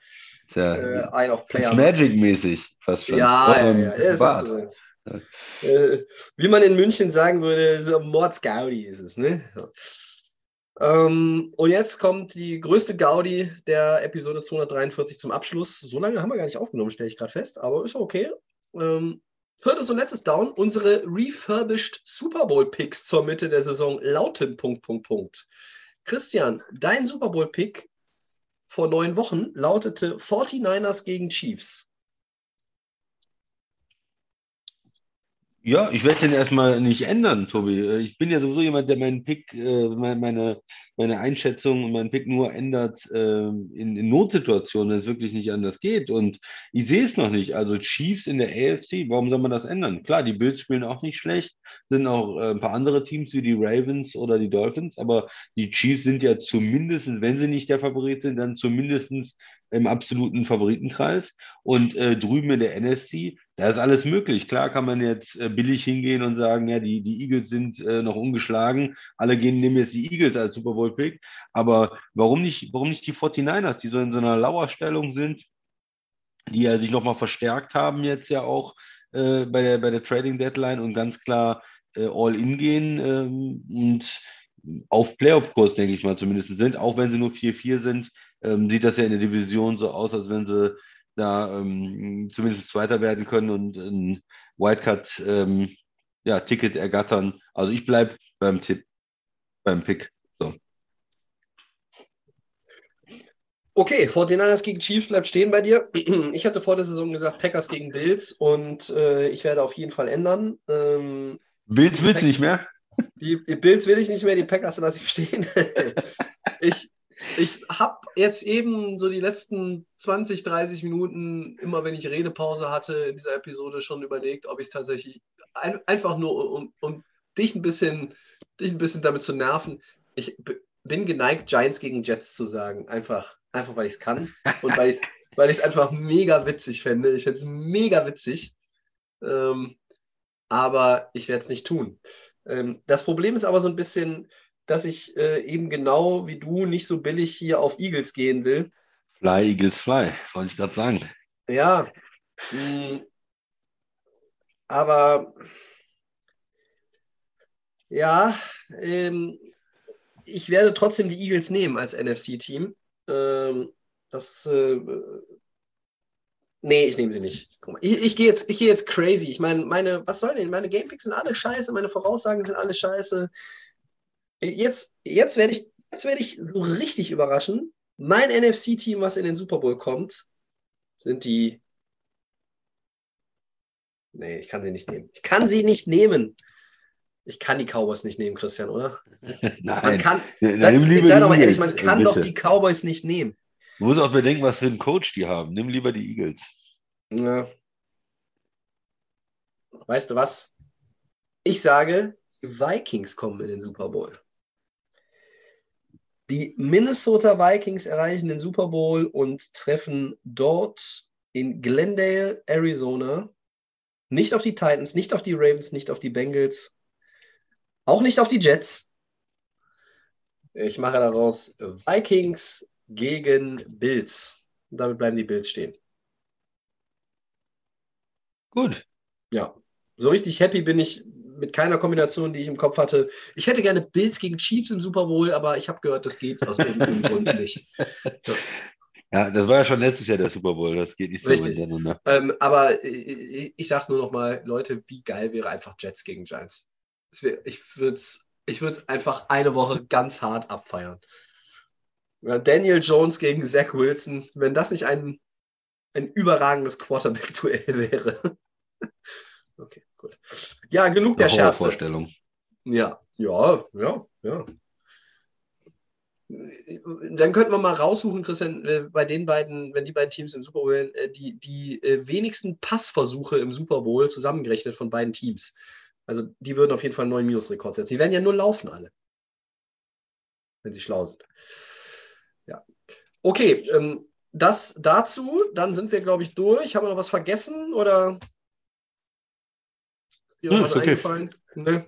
ja, äh, ein auf Player. Magic-mäßig fast schon. Ja, ja, ja. Ist, äh, äh, wie man in München sagen würde, so Mordsgaudi ist es, ne? Ähm, und jetzt kommt die größte Gaudi der Episode 243 zum Abschluss. So lange haben wir gar nicht aufgenommen, stelle ich gerade fest, aber ist okay. Ähm, Viertes und letztes Down. Unsere refurbished Super Bowl Picks zur Mitte der Saison lauten Punkt, Punkt, Punkt. Christian, dein Super Bowl Pick vor neun Wochen lautete 49ers gegen Chiefs. Ja, ich werde den erstmal nicht ändern, Tobi. Äh, ich bin ja sowieso jemand, der meinen Pick, äh, meine, meine Einschätzung und meinen Pick nur ändert äh, in, in Notsituationen, wenn es wirklich nicht anders geht. Und ich sehe es noch nicht. Also Chiefs in der AFC, warum soll man das ändern? Klar, die Bills spielen auch nicht schlecht, sind auch ein paar andere Teams wie die Ravens oder die Dolphins, aber die Chiefs sind ja zumindest, wenn sie nicht der Favorit sind, dann zumindest im absoluten Favoritenkreis. Und äh, drüben in der NFC, da ist alles möglich. Klar kann man jetzt äh, billig hingehen und sagen, ja, die, die Eagles sind äh, noch ungeschlagen. Alle gehen nehmen jetzt die Eagles als Super Bowl Pick. Aber warum nicht, warum nicht die 49ers, die so in so einer Lauerstellung sind, die ja sich nochmal verstärkt haben jetzt ja auch äh, bei, der, bei der Trading Deadline und ganz klar äh, all in gehen ähm, und auf Playoff-Kurs, denke ich mal, zumindest sind, auch wenn sie nur 4-4 sind, ähm, sieht das ja in der Division so aus, als wenn sie da ähm, zumindest Zweiter werden können und ein Wildcard ähm, ja, Ticket ergattern. Also ich bleibe beim Tipp, beim Pick. So. Okay, 49ers gegen Chiefs bleibt stehen bei dir. Ich hatte vor der Saison gesagt, Packers gegen Bills und äh, ich werde auf jeden Fall ändern. Ähm, Bills willst du nicht mehr? Die, die Bills will ich nicht mehr, die Packers lasse ich stehen. ich ich habe jetzt eben so die letzten 20, 30 Minuten, immer wenn ich Redepause hatte in dieser Episode, schon überlegt, ob ich es tatsächlich ein, einfach nur, um, um dich, ein bisschen, dich ein bisschen damit zu nerven. Ich bin geneigt, Giants gegen Jets zu sagen. Einfach, einfach weil ich es kann und weil ich es weil einfach mega witzig fände. Ich fände es mega witzig. Ähm, aber ich werde es nicht tun. Ähm, das Problem ist aber so ein bisschen, dass ich äh, eben genau wie du nicht so billig hier auf Eagles gehen will. Fly, Eagles, fly, wollte ich gerade sagen. Ja. Mh, mm, aber ja, ähm, ich werde trotzdem die Eagles nehmen als NFC-Team. Ähm, das. Äh, nee, ich nehme sie nicht. Mal, ich, ich gehe jetzt, geh jetzt crazy. Ich meine, meine, was soll denn? Meine Gamepicks sind alle scheiße, meine Voraussagen sind alle scheiße. Jetzt, jetzt werde ich, jetzt werde ich so richtig überraschen. Mein NFC-Team, was in den Super Bowl kommt, sind die. Nee, ich kann sie nicht nehmen. Ich kann sie nicht nehmen. Ich kann die Cowboys nicht nehmen, Christian, oder? Nein. Man kann, sei, sei doch mal ehrlich, man kann bitte. doch die Cowboys nicht nehmen. Du musst auch bedenken, was für einen Coach die haben. Nimm lieber die Eagles. Ja. Weißt du was? Ich sage, Vikings kommen in den Super Bowl. Die Minnesota Vikings erreichen den Super Bowl und treffen dort in Glendale, Arizona, nicht auf die Titans, nicht auf die Ravens, nicht auf die Bengals, auch nicht auf die Jets. Ich mache daraus Vikings gegen Bills. Und damit bleiben die Bills stehen. Gut. Ja, so richtig happy bin ich mit keiner Kombination, die ich im Kopf hatte. Ich hätte gerne Bills gegen Chiefs im Super Bowl, aber ich habe gehört, das geht aus irgendeinem Grund nicht. Ja. Ja, das war ja schon letztes Jahr der Super Bowl, das geht nicht so Richtig. miteinander. Ähm, aber ich, ich sage es nur noch mal, Leute, wie geil wäre einfach Jets gegen Giants? Wär, ich würde es ich einfach eine Woche ganz hart abfeiern. Daniel Jones gegen Zach Wilson, wenn das nicht ein, ein überragendes Quarterback-Duell wäre. Okay. Gut. Ja, genug der Scherze. Vorstellung. Ja, ja, ja, ja. Dann könnten wir mal raussuchen, Christian, äh, bei den beiden, wenn die beiden Teams im Super Bowl, äh, die, die äh, wenigsten Passversuche im Super Bowl zusammengerechnet von beiden Teams. Also die würden auf jeden Fall einen neuen Minusrekord setzen. Die werden ja nur laufen alle. Wenn sie schlau sind. Ja. Okay, ähm, das dazu. Dann sind wir, glaube ich, durch. Haben wir noch was vergessen oder? Dir hm, was okay. eingefallen? Ne?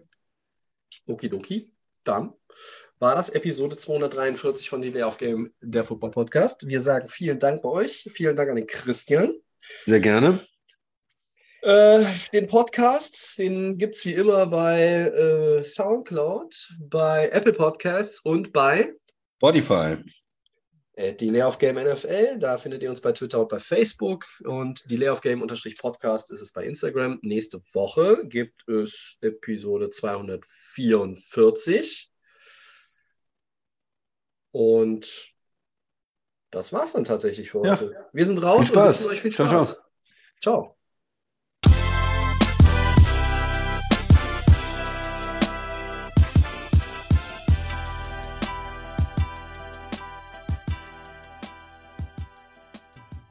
Okidoki. Dann war das Episode 243 von Delay of Game, der Football Podcast. Wir sagen vielen Dank bei euch. Vielen Dank an den Christian. Sehr gerne. Äh, den Podcast, den gibt es wie immer bei äh, Soundcloud, bei Apple Podcasts und bei Spotify die Layoff Game NFL. Da findet ihr uns bei Twitter und bei Facebook. Und die Layoff Game Podcast ist es bei Instagram. Nächste Woche gibt es Episode 244. Und das war's dann tatsächlich für heute. Ja. Wir sind raus und wünschen euch viel Spaß. ciao. ciao. ciao.